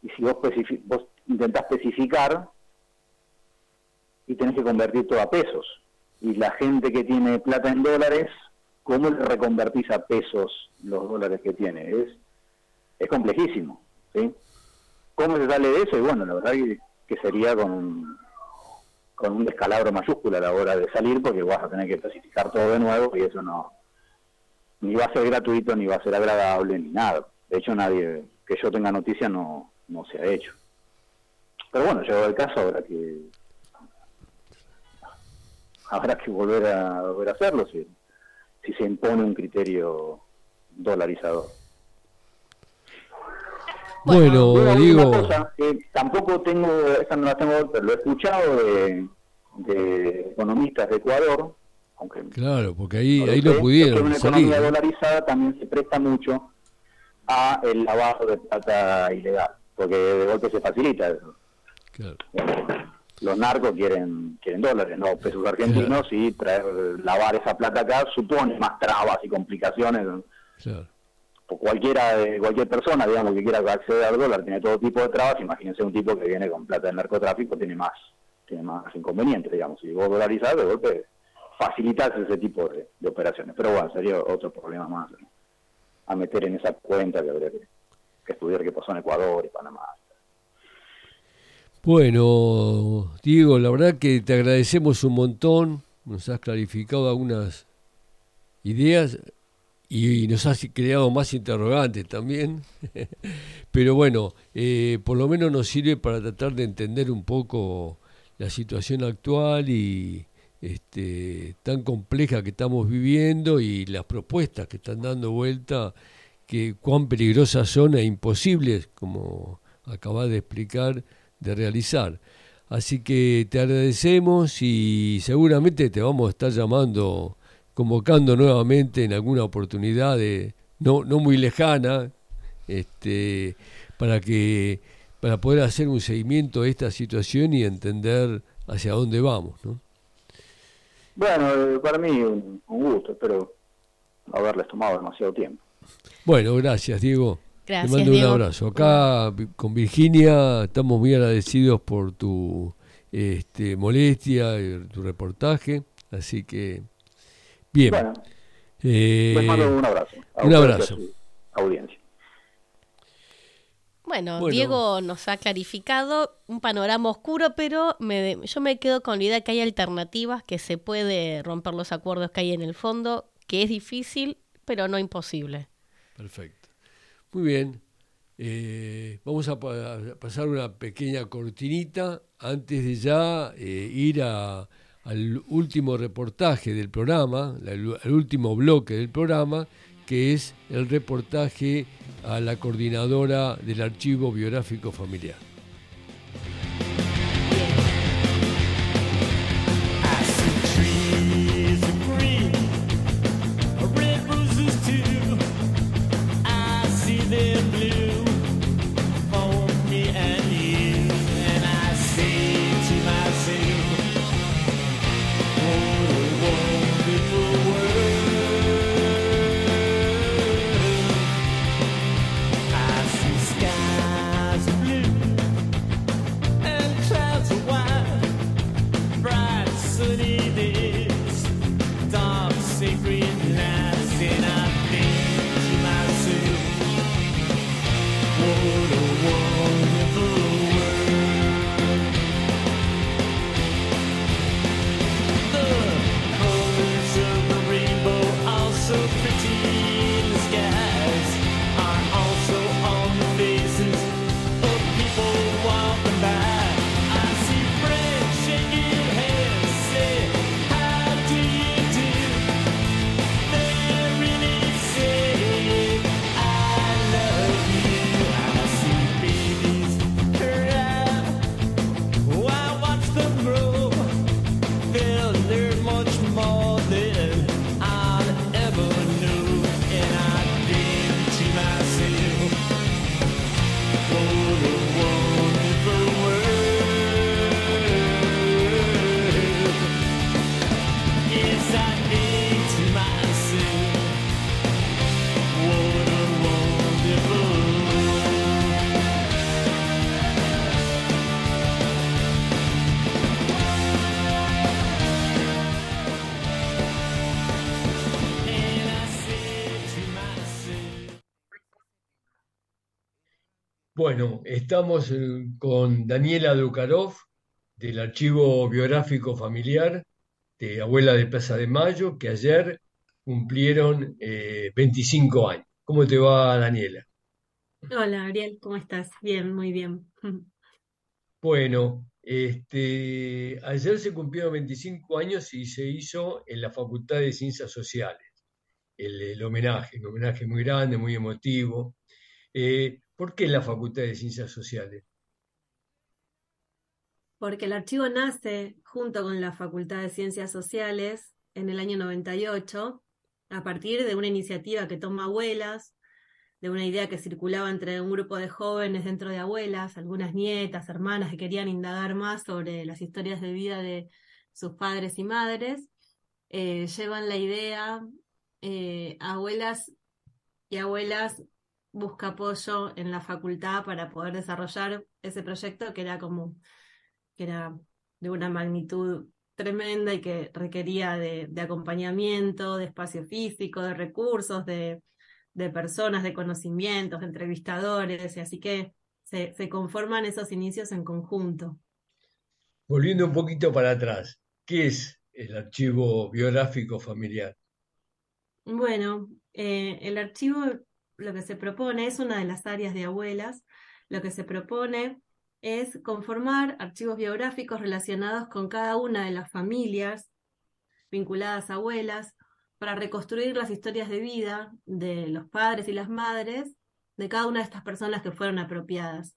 y si vos, vos intentás especificar y tenés que convertir todo a pesos. Y la gente que tiene plata en dólares, ¿cómo le reconvertís a pesos los dólares que tiene? Es, es complejísimo, ¿sí? ¿Cómo se sale de eso? Y bueno, la verdad que sería con, con un descalabro mayúsculo a la hora de salir, porque vas a tener que especificar todo de nuevo y eso no ni va a ser gratuito, ni va a ser agradable, ni nada. De hecho, nadie que yo tenga noticia no, no se ha hecho. Pero bueno, llegó el caso, habrá que habrá que volver a volver a hacerlo si, si se impone un criterio dolarizador. Bueno, digo, cosa, tampoco tengo, esta no la tengo, pero lo he escuchado de, de economistas de Ecuador, aunque claro, porque ahí, no ahí sé, que pudieron una salir. economía ¿no? dolarizada también se presta mucho a el lavado de plata ilegal, porque de golpe se facilita eso. Claro. Los narcos quieren quieren dólares, no pesos argentinos, y traer lavar esa plata acá supone más trabas y complicaciones. Claro. Cualquiera de cualquier persona, digamos, que quiera acceder al dólar, tiene todo tipo de trabas. Imagínense un tipo que viene con plata del narcotráfico, tiene más tiene más inconvenientes, digamos. Si vos dolarizás, de golpe facilitas ese tipo de, de operaciones. Pero bueno, sería otro problema más a meter en esa cuenta que habría que, que estudiar qué pasó en Ecuador y Panamá. Bueno, Diego, la verdad que te agradecemos un montón, nos has clarificado algunas ideas y nos has creado más interrogantes también, pero bueno, eh, por lo menos nos sirve para tratar de entender un poco la situación actual y este, tan compleja que estamos viviendo y las propuestas que están dando vuelta, que cuán peligrosas son e imposibles, como acabas de explicar, de realizar. Así que te agradecemos y seguramente te vamos a estar llamando, convocando nuevamente en alguna oportunidad de, no, no muy lejana, este, para que para poder hacer un seguimiento de esta situación y entender hacia dónde vamos, ¿no? Bueno, eh, para mí un, un gusto, espero haberles tomado demasiado tiempo. Bueno, gracias, Diego. Gracias, Te mando Diego. un abrazo. Acá con Virginia estamos muy agradecidos por tu este, molestia, y tu reportaje. Así que, bien. Bueno, Eh, les mando un abrazo. a un a abrazo. su audiencia. Bueno, Bueno. Diego nos ha clarificado un panorama oscuro, pero me, yo me quedo con la idea que hay alternativas, que se puede romper los acuerdos que hay en el fondo, que es difícil, pero no imposible. Perfecto. Muy bien. Eh, vamos a, pa- a pasar una pequeña cortinita antes de ya eh, ir a- al último reportaje del programa, al último bloque del programa, que es el reportaje a la coordinadora del Archivo Biográfico Familiar. Bueno, estamos eh, con Daniela Dukarov del Archivo Biográfico Familiar de Abuela de Plaza de Mayo, que ayer cumplieron 25 años. ¿Cómo te va, Daniela? Hola, Ariel, ¿cómo estás? Bien, muy bien. Bueno, este, ayer se cumplieron 25 años y se hizo en la Facultad de Ciencias Sociales el, homenaje, un homenaje muy grande, muy emotivo. Eh, ¿Por qué la Facultad de Ciencias Sociales? Porque el archivo nace junto con la Facultad de Ciencias Sociales en el año 98, a partir de una iniciativa que toma abuelas, de una idea que circulaba entre un grupo de jóvenes dentro de abuelas, algunas nietas, hermanas que querían indagar más sobre las historias de vida de sus padres y madres, eh, llevan la idea, eh, abuelas y abuelas busca apoyo en la facultad para poder desarrollar ese proyecto que era como, que era de una magnitud tremenda y que requería de, de acompañamiento, de espacio físico, de recursos, de de personas, de conocimientos, de entrevistadores, y así que se, conforman esos inicios en conjunto. Volviendo un poquito para atrás, ¿qué es el archivo biográfico familiar? Bueno, eh, el archivo lo que se propone es una de las áreas de abuelas. Lo que se propone es conformar archivos biográficos relacionados con cada una de las familias vinculadas a abuelas, para reconstruir las historias de vida de los padres y las madres de cada una de estas personas que fueron apropiadas.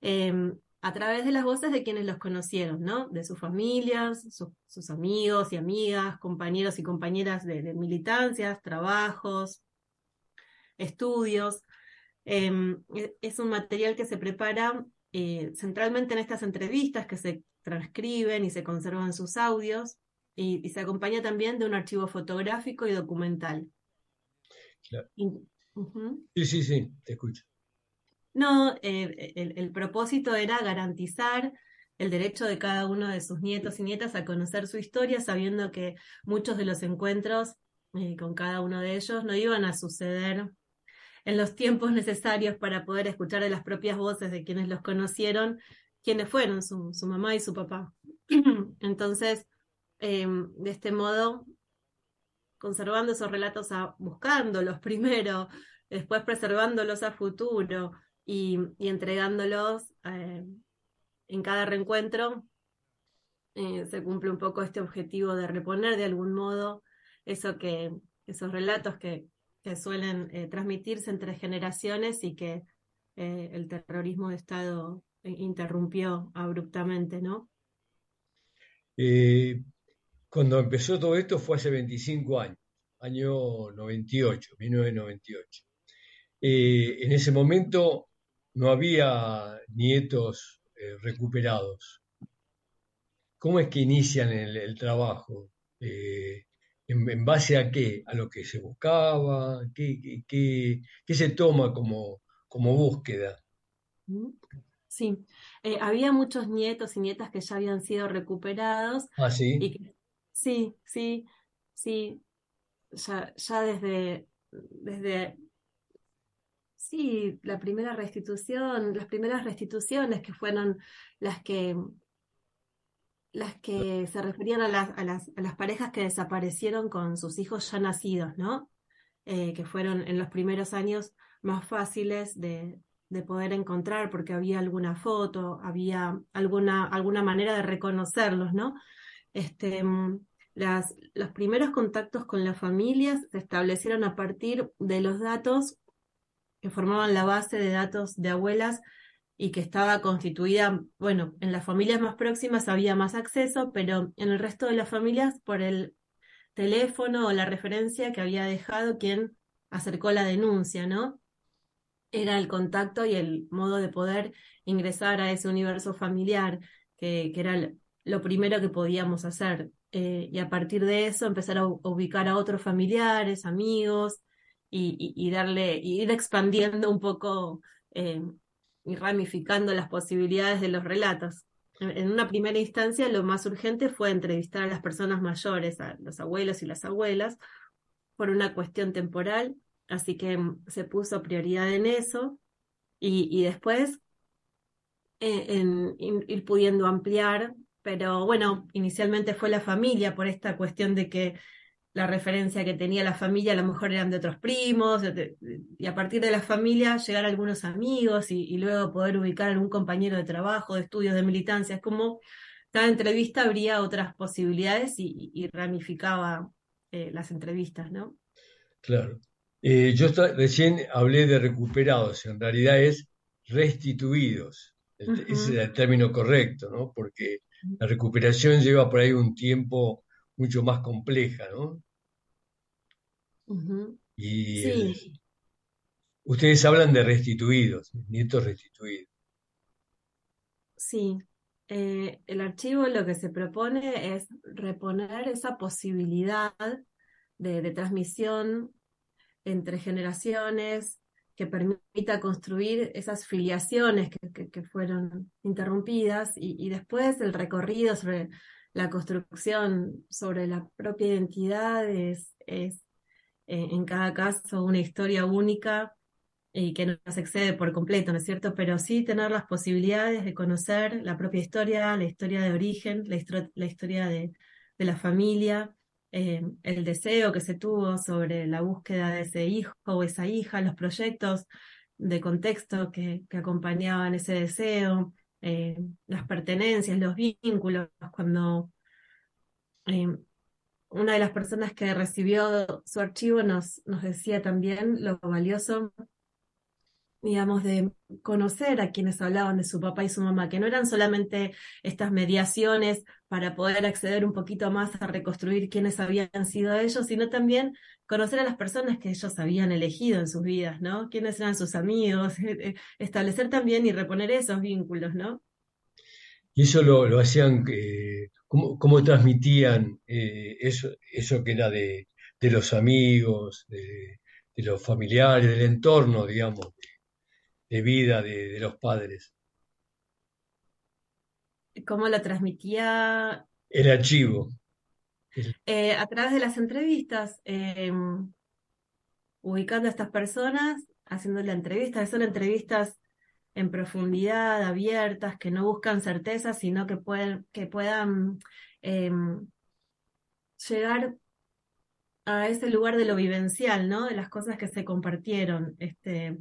Em, a través de las voces de quienes los conocieron, ¿no? De sus familias, sus amigos y amigas, compañeros y compañeras de, militancias, trabajos, estudios. Em, e, es un material que se prepara eh, centralmente en estas entrevistas que se transcriben y se conservan sus audios y, se acompaña también de un archivo fotográfico y documental. Sí, sí, sí, te escucho. No, eh, el, propósito era garantizar el derecho de cada uno de sus nietos y nietas a conocer su historia, sabiendo que muchos de los encuentros eh, con cada uno de ellos no iban a suceder en los tiempos necesarios para poder escuchar de las propias voces de quienes los conocieron, quienes fueron su, su mamá y su papá. Entonces, Em, de este modo, conservando esos relatos, buscándolos primero, después preservándolos a futuro y, entregándolos eh, en cada reencuentro, eh, se cumple un poco este objetivo de reponer de algún modo eso que, esos relatos que, que suelen eh, transmitirse entre generaciones y que el terrorismo de Estado interrumpió abruptamente, ¿no? Cuando empezó todo esto fue hace 25 años, año 98, 1998. Eh, en ese momento no había nietos eh, recuperados. ¿Cómo es que inician el, trabajo? Eh, en, base a qué? ¿A lo que se buscaba? ¿Qué, qué, se toma como, como búsqueda? Sí, había muchos nietos y nietas que ya habían sido recuperados ¿Ah, sí? y Sí, sí, sí. Ya, ya desde, desde, sí, la primera restitución, las primeras restituciones que fueron las que, las que se referían a las, a las, a las parejas que desaparecieron con sus hijos ya nacidos, ¿no? Eh, que fueron en los primeros años más fáciles de, de poder encontrar porque había alguna foto, había alguna, alguna manera de reconocerlos, ¿no? Este, mm, las, los primeros contactos con las familias se establecieron a partir de los datos que formaban la base de datos de abuelas y que estaba constituida, bueno, en las familias más próximas había más acceso, pero en el resto de las familias por el teléfono o la referencia que había dejado quien acercó la denuncia, ¿no? Era el contacto y el modo de poder ingresar a ese universo familiar, que, que era lo primero que podíamos hacer. Eh, y a partir de eso empezar a ubicar a otros familiares, amigos y, darle, y ir expandiendo un poco eh, y ramificando las posibilidades de los relatos. En, una primera instancia lo más urgente fue entrevistar a las personas mayores, a los abuelos y las abuelas, por una cuestión temporal, así que mm, se puso prioridad en eso. y, después eh, en, en ir pudiendo ampliar, pero bueno, inicialmente fue la familia por esta cuestión de que la referencia que tenía la familia a lo mejor eran de otros primos, y a partir de la familia llegar a algunos amigos y, y luego poder ubicar a algún compañero de trabajo, de estudios, de militancia. Es como cada entrevista abría otras posibilidades y, ramificaba eh, las entrevistas, ¿no? Claro. Eh, yo recién hablé de recuperados, en realidad es restituidos. Ujú. Ese es el término correcto, ¿no? Porque la recuperación lleva por ahí un tiempo mucho más compleja, ¿no? Ujú. Y Sí. el- ustedes hablan de restituidos, nietos restituidos. Sí, eh, el archivo lo que se propone es reponer esa posibilidad de, de transmisión entre generaciones que permita construir esas filiaciones que, que- que fueron interrumpidas y, y después el recorrido sobre la construcción, sobre la propia identidad es, eh, en cada caso una historia única y que no se excede por completo, ¿no es cierto? Pero sí tener las posibilidades de conocer la propia historia, la historia de origen, la historia de, de la familia, eh, el deseo que se tuvo sobre la búsqueda de ese hijo o esa hija, los proyectos de contexto que, que acompañaban ese deseo, eh, las pertenencias, los vínculos, cuando eh, una de las personas que recibió su archivo nos, nos decía también lo valioso digamos, de conocer a quienes hablaban de su papá y su mamá, que no eran solamente estas mediaciones para poder acceder un poquito más a reconstruir quiénes habían sido ellos, sino también conocer a las personas que ellos habían elegido en sus vidas, ¿no? Quiénes eran sus amigos, eh, establecer también y reponer esos vínculos, ¿no? Y eso lo, lo hacían, eh, ¿cómo, cómo transmitían eh, eso, eso que era de, de los amigos, de los familiares, del entorno, digamos, de, vida de, de los padres? Cómo lo transmitía El archivo. Eh, a través de las entrevistas, eh, ubicando a estas personas, haciendo la entrevista, son entrevistas en profundidad, abiertas, que no buscan certezas, sino que pueden, que puedan eh, llegar a ese lugar de lo vivencial, ¿no? De las cosas que se compartieron. Este,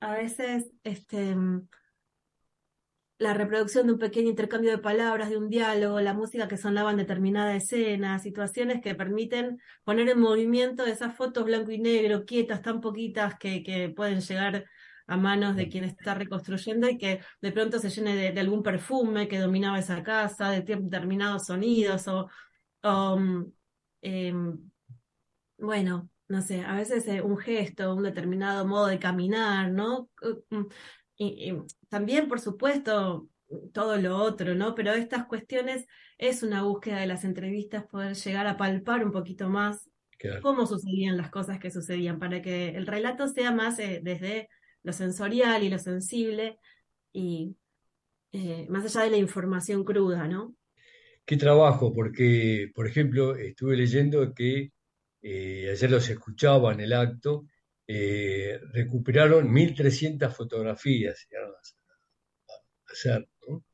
a veces, este, la reproducción de un pequeño intercambio de palabras, de un diálogo, la música que sonaba en determinada escena, situaciones que permiten poner en movimiento esas fotos blanco y negro, quietas, tan poquitas que, que pueden llegar a manos de quien está reconstruyendo y que de pronto se llene de, algún perfume que dominaba esa casa, de determinados sonidos o, o, mm, em, bueno, no sé, a veces eh, un gesto, un determinado modo de caminar, ¿no? Mm, Y, y también, por supuesto, todo lo otro, ¿no? Pero estas cuestiones es una búsqueda de las entrevistas, poder llegar a palpar un poquito más claro. cómo sucedían las cosas que sucedían, para que el relato sea más eh, desde lo sensorial y lo sensible y eh, más allá de la información cruda, ¿no? ¿Qué trabajo? Porque, por ejemplo, estuve leyendo que eh, ayer los escuchaba en el acto, eh, recuperaron 1.300 fotografías llegaron a a hacer, ¿no?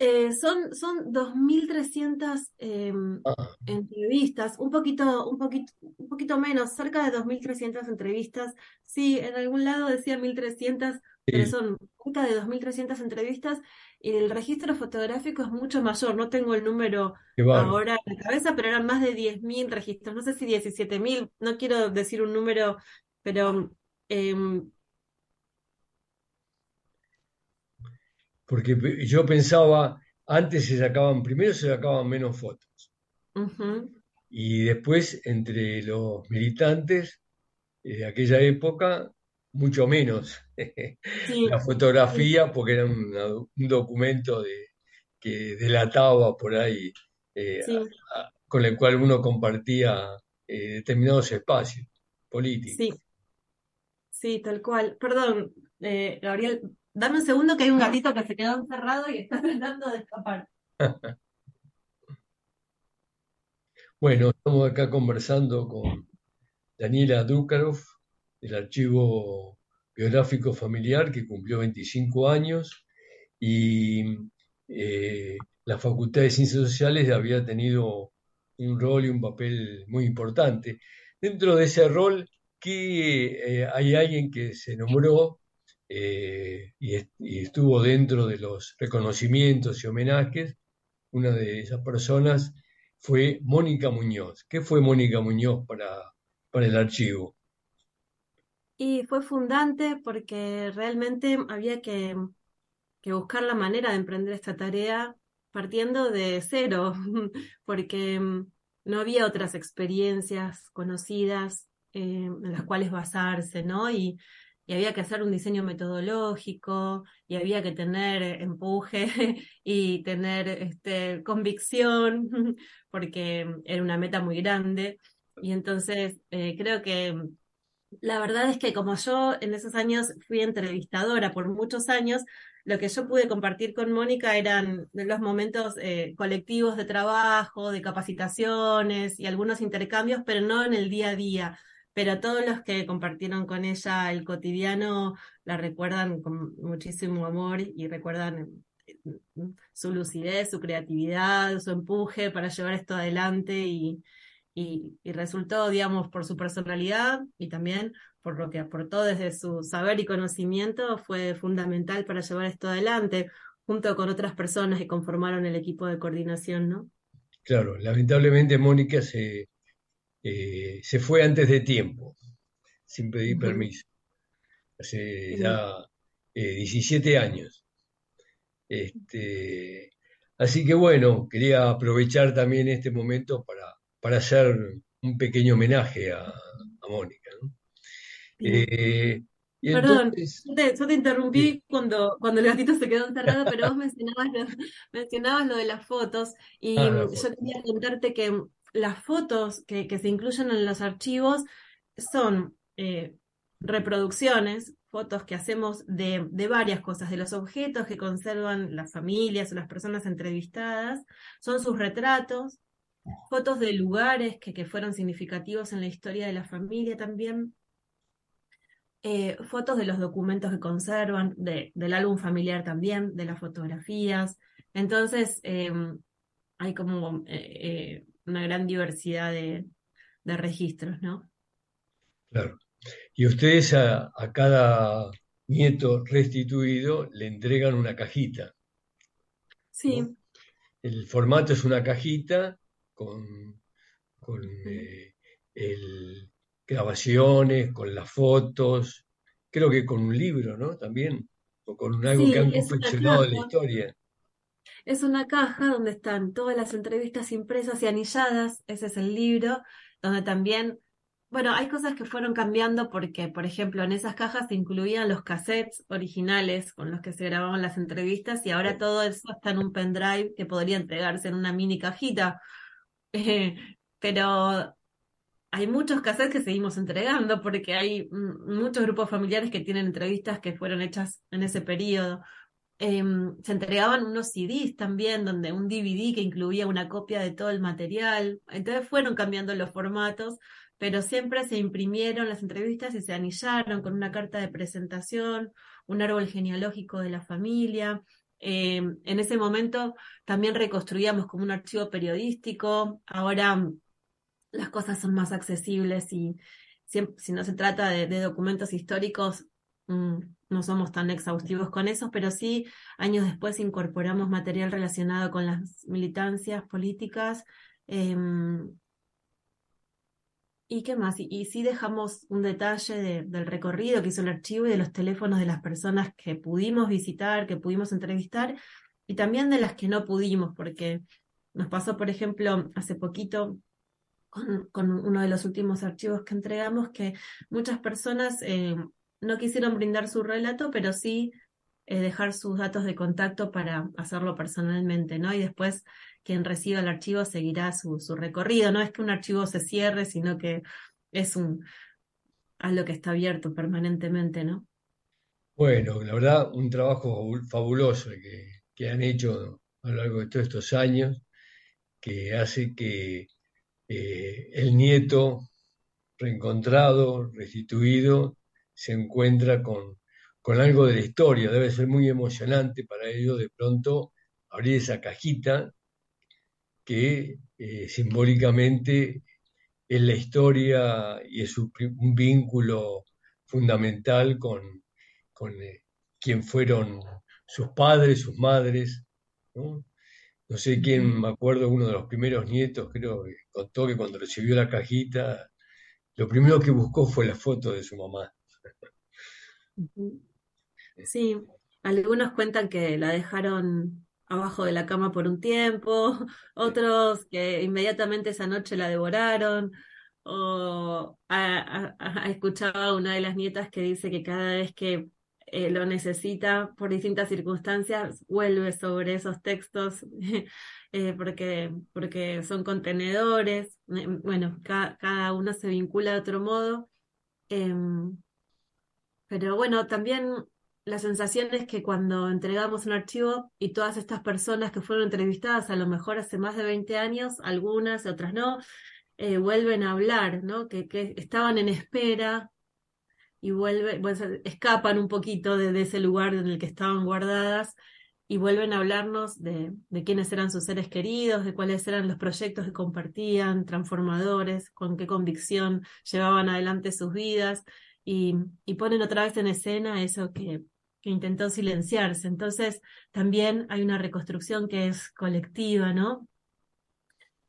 Eh, son, son 2.300 eh, Ah, entrevistas, un poquito, un poquito, un poquito menos, cerca de 2.300 entrevistas. Sí, en algún lado decía 1.300, pero son cerca de 2.300 entrevistas y el registro fotográfico es mucho mayor. No tengo el número ahora en la cabeza, pero eran más de 10.000 registros. No sé si 17.000, no quiero decir un número, pero em, Porque yo pensaba, antes se sacaban, primero se sacaban menos fotos y después entre los militantes eh, de aquella época, mucho menos sí, la fotografía, porque era un documento de, que delataba por ahí, eh, sí, a- a- con el cual uno compartía eh, determinados espacios políticos. sí. Sí, tal cual. Perdón, eh, Gabriel, dame un segundo que hay un gatito que se quedó encerrado y está tratando de escapar. Bueno, estamos acá conversando con Daniela Dukarov del archivo biográfico familiar que cumplió 25 años y eh, la Facultad de Ciencias Sociales había tenido un rol y un papel muy importante. Dentro de ese rol, que eh, hay alguien que se nombró eh, y, estuvo dentro de los reconocimientos y homenajes. Una de esas personas fue Mónica Muñoz. ¿Qué fue Mónica Muñoz para, para el archivo? Y fue fundante porque realmente había que, que buscar la manera de emprender esta tarea partiendo de cero, porque mm, no había otras experiencias conocidas eh, en las cuales basarse, ¿no? Y, y, había que hacer un diseño metodológico y había que tener empuje y tener este, convicción, porque era una meta muy grande. Y entonces eh, creo que la verdad es que como yo en esos años fui entrevistadora por muchos años, lo que yo pude compartir con Mónica eran los momentos eh, colectivos de trabajo, de capacitaciones y algunos intercambios, pero no en el día a día. Pero todos los que compartieron con ella el cotidiano la recuerdan con muchísimo amor y recuerdan eh, su lucidez, su creatividad, su empuje para llevar esto adelante y, y, y, resultó, digamos, por su personalidad y también por lo que aportó desde su saber y conocimiento, fue fundamental para llevar esto adelante, junto con otras personas que conformaron el equipo de coordinación, ¿no? Claro, lamentablemente Mónica se, eh, se fue antes de tiempo, sin pedir permiso, hace ya 17 eh, años. Este, así que bueno, quería aprovechar también este momento para, para hacer un pequeño homenaje a, a Mónica. ¿no? Eh, Perdón, yo, te, interrumpí cuando, cuando el gatito se quedó encerrado, pero vos mencionabas lo, mencionabas lo de las fotos y ah, yo quería contarte que las fotos que, que, se incluyen en los archivos son eh, reproducciones, fotos que hacemos de, de, varias cosas, de los objetos que conservan las familias o las personas entrevistadas, son sus retratos, fotos de lugares que, que fueron significativos en la historia de la familia también, eh, fotos de los documentos que conservan, de, del álbum familiar también, de las fotografías. Entonces, em, hay como eh, eh, una gran diversidad de, registros, ¿no? Claro. Y ustedes a, cada nieto restituido le entregan una cajita. Sí. El formato es una cajita con, con el, grabaciones, con las fotos, creo que con un libro, ¿no? También, o con algo que han confeccionado de la historia. Es una caja donde están todas las entrevistas impresas y anilladas, ese es el libro, donde también, bueno, hay cosas que fueron cambiando porque, por ejemplo, en esas cajas se incluían los cassettes originales con los que se grababan las entrevistas y ahora todo eso está en un pendrive que podría entregarse en una mini cajita. Pero hay muchos cassettes que seguimos entregando porque hay muchos grupos familiares que tienen entrevistas que fueron hechas en ese periodo. Em, se entregaban unos CDs también, donde un DVD que incluía una copia de todo el material. Entonces fueron cambiando los formatos, pero siempre se imprimieron las entrevistas y se anillaron con una carta de presentación, un árbol genealógico de la familia. Em, en ese momento también reconstruíamos como un archivo periodístico. Ahora las cosas son más accesibles y si, no se trata de, documentos históricos, mm, no somos tan exhaustivos con eso, pero sí años después incorporamos material relacionado con las militancias políticas. Em, ¿Y qué más? Y, sí dejamos un detalle del recorrido que hizo el archivo y de los teléfonos de las personas que pudimos visitar, que pudimos entrevistar, y también de las que no pudimos, porque nos pasó, por ejemplo, hace poquito con, uno de los últimos archivos que entregamos, que muchas personas eh, no quisieron brindar su relato, pero sí dejar sus datos de contacto para hacerlo personalmente, ¿no? Y después quien reciba el archivo seguirá su, su recorrido. No es que un archivo se cierre, sino que es un algo que está abierto permanentemente, ¿no? Bueno, la verdad, un trabajo fabuloso que, que han hecho a lo largo de todos estos años, que hace que eh, el nieto reencontrado, restituido, se encuentra con, con algo de la historia. Debe ser muy emocionante para ellos de pronto abrir esa cajita que eh, simbólicamente es la historia y es un, vínculo fundamental con, con eh, quien fueron sus padres, sus madres. ¿no? sé quién, me acuerdo, uno de los primeros nietos, creo, que contó que cuando recibió la cajita, lo primero que buscó fue la foto de su mamá. Sí, algunos cuentan que la dejaron abajo de la cama por un tiempo, otros que inmediatamente esa noche la devoraron, o escuchaba una de las nietas que dice que cada vez que eh, lo necesita por distintas circunstancias, vuelve sobre esos textos eh, porque, porque son contenedores, eh, bueno, cada uno se vincula de otro modo. Em, pero bueno, también la sensación es que cuando entregamos un archivo y todas estas personas que fueron entrevistadas, a lo mejor hace más de 20 años, algunas, otras no, eh, vuelven a hablar, ¿no? Que, que, estaban en espera y vuelven, pues, escapan un poquito de, ese lugar en el que estaban guardadas y vuelven a hablarnos de, de quiénes eran sus seres queridos, de cuáles eran los proyectos que compartían, transformadores, con qué convicción llevaban adelante sus vidas y, y ponen otra vez en escena eso que, intentó silenciarse. Entonces, también hay una reconstrucción que es colectiva, ¿no?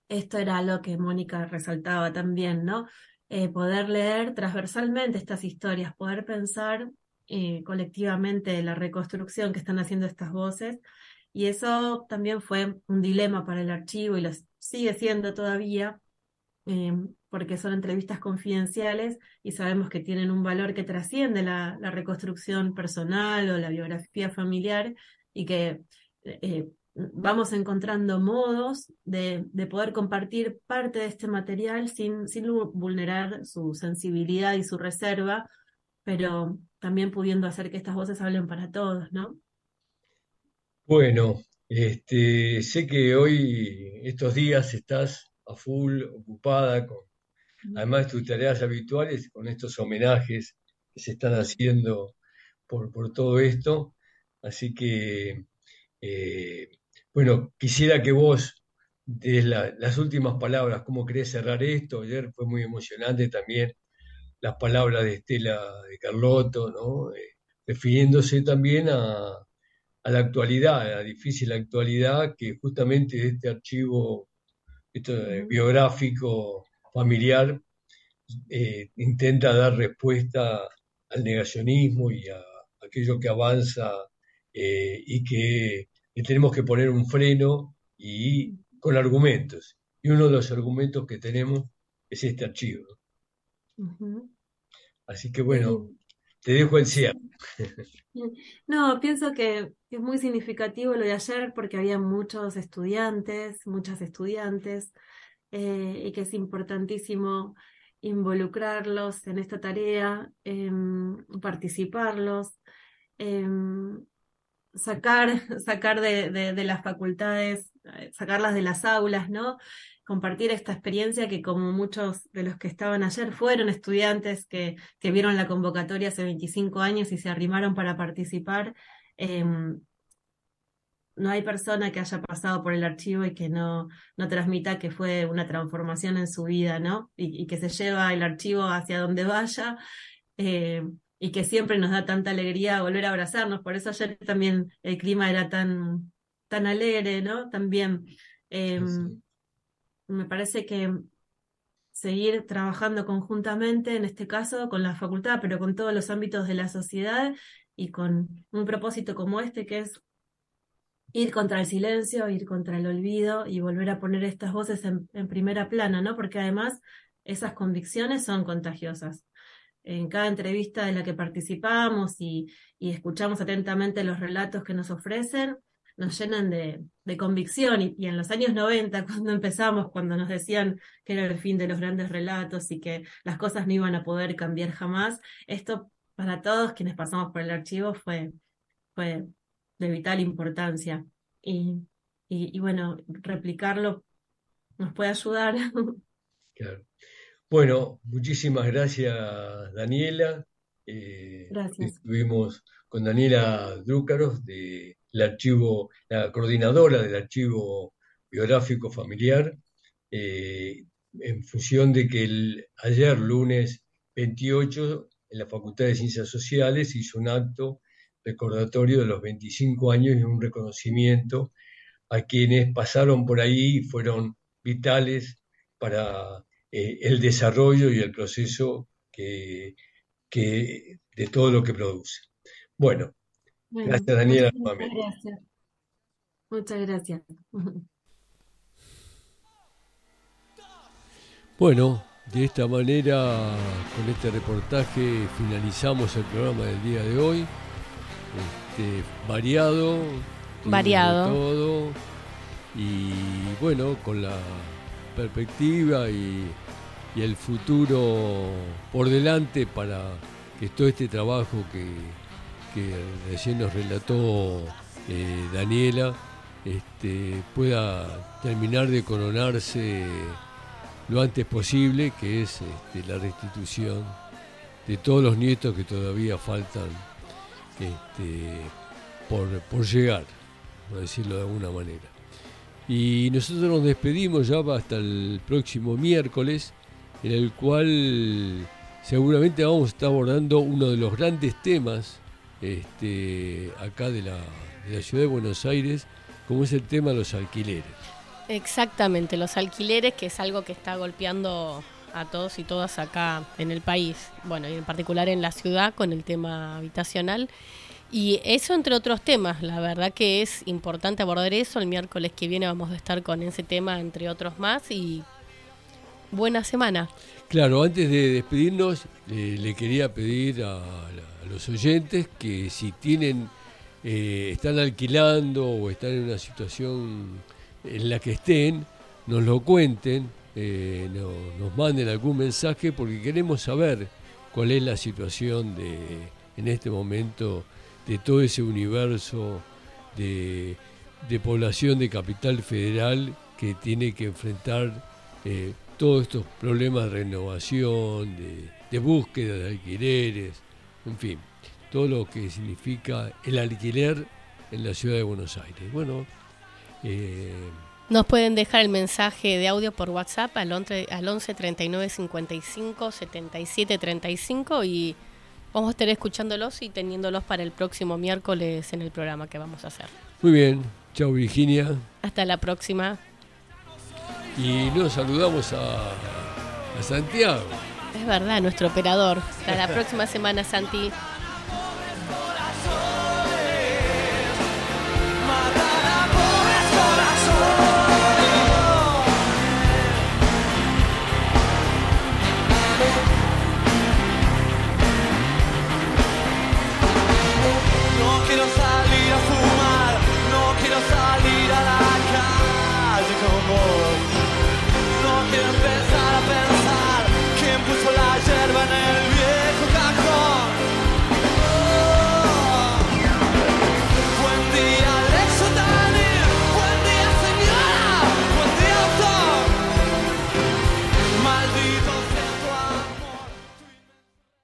Esto era lo que Mónica resaltaba también, ¿no? Eh, poder leer transversalmente estas historias, poder pensar eh, colectivamente la reconstrucción que están haciendo estas voces. Y eso también fue un dilema para el archivo y lo sigue siendo todavía, eh, porque son entrevistas confidenciales y sabemos que tienen un valor que trasciende la, reconstrucción personal o la biografía familiar y que eh, vamos encontrando modos de, poder compartir parte de este material sin, vulnerar su sensibilidad y su reserva, pero también pudiendo hacer que estas voces hablen para todos, ¿no? Bueno, este, sé que hoy, estos días, estás a full ocupada con además de tus tareas habituales, con estos homenajes que se están haciendo por, por todo esto. Así que, eh, bueno, quisiera que vos des las últimas palabras, cómo querés cerrar esto. Ayer fue muy emocionante también las palabras de Estela de Carlotto, ¿no? Eh, refiriéndose también a, a, la actualidad, a la difícil actualidad que justamente este archivo esto, biográfico familiar eh, intenta dar respuesta al negacionismo y a, aquello que avanza eh, y que tenemos que poner un freno y con argumentos. Y uno de los argumentos que tenemos es este archivo. Así que bueno, te dejo el cierre. No, pienso que es muy significativo lo de ayer porque había muchos estudiantes, muchas estudiantes, eh, y que es importantísimo involucrarlos en esta tarea, em, participarlos, em, sacar, sacar de, de, las facultades, eh, sacarlas de las aulas, ¿no? Compartir esta experiencia que como muchos de los que estaban ayer fueron estudiantes que, que vieron la convocatoria hace 25 años y se arrimaron para participar, em, no hay persona que haya pasado por el archivo y que no, no transmita que fue una transformación en su vida, ¿no? Y, que se lleva el archivo hacia donde vaya eh, y que siempre nos da tanta alegría volver a abrazarnos. Por eso ayer también el clima era tan, tan alegre, ¿no? También em, me parece que seguir trabajando conjuntamente, en este caso con la facultad, pero con todos los ámbitos de la sociedad y con un propósito como este que es ir contra el silencio, ir contra el olvido y volver a poner estas voces en, primera plana, ¿no? Porque además esas convicciones son contagiosas. En cada entrevista en la que participamos y, escuchamos atentamente los relatos que nos ofrecen, nos llenan de, convicción. Y, y, en los años 90, cuando empezamos, cuando nos decían que era el fin de los grandes relatos y que las cosas no iban a poder cambiar jamás, esto para todos quienes pasamos por el archivo fue, fue de vital importancia. Y, y, bueno, replicarlo nos puede ayudar. Claro. Bueno, muchísimas gracias, Daniela. Eh, Gracias. Estuvimos con Daniela Dúcaros, de el archivo, la coordinadora del archivo biográfico familiar, eh, en función de que ayer, lunes 28, en la Facultad de Ciencias Sociales hizo un acto recordatorio de los 25 años y un reconocimiento a quienes pasaron por ahí y fueron vitales para eh, el desarrollo y el proceso que, de todo lo que produce. Bueno, Bueno, gracias Daniela. muchas gracias. Muchas gracias. Bueno, de esta manera, con este reportaje, finalizamos el programa del día de hoy. Este, variado, Variado. todo. Y bueno, con la perspectiva y, y el futuro por delante para que todo este trabajo que, que recién nos relató eh, Daniela este, pueda terminar de coronarse lo antes posible, que es este, la restitución de todos los nietos que todavía faltan este, por, por llegar, por decirlo de alguna manera. Y nosotros nos despedimos ya hasta el próximo miércoles, en el cual seguramente vamos a estar abordando uno de los grandes temas este, acá de la, de la ciudad de Buenos Aires, como es el tema de los alquileres. Exactamente, los alquileres, que es algo que está golpeando a todos y todas acá en el país, bueno, y en particular en la ciudad con el tema habitacional. Y eso entre otros temas, la verdad que es importante abordar eso. El miércoles que viene vamos a estar con ese tema, entre otros más, y buena semana. Claro, antes de despedirnos, eh, le quería pedir a, los oyentes que si tienen, eh, están alquilando o están en una situación en la que estén, nos lo cuenten, eh, no- nos manden algún mensaje porque queremos saber cuál es la situación de, en este momento de todo ese universo de, población de capital federal que tiene que enfrentar todos estos problemas de renovación, de, de búsqueda de alquileres, en fin, todo lo que significa el alquiler en la ciudad de Buenos Aires. Bueno, eh, Nos pueden dejar el mensaje de audio por WhatsApp al 11, al 11 39 55 77 35 y vamos a estar escuchándolos y teniéndolos para el próximo miércoles en el programa que vamos a hacer. muy bien, chao Virginia. Hasta la próxima. Y nos saludamos a, a Santiago. Es verdad, nuestro operador. Hasta la próxima semana, Santi.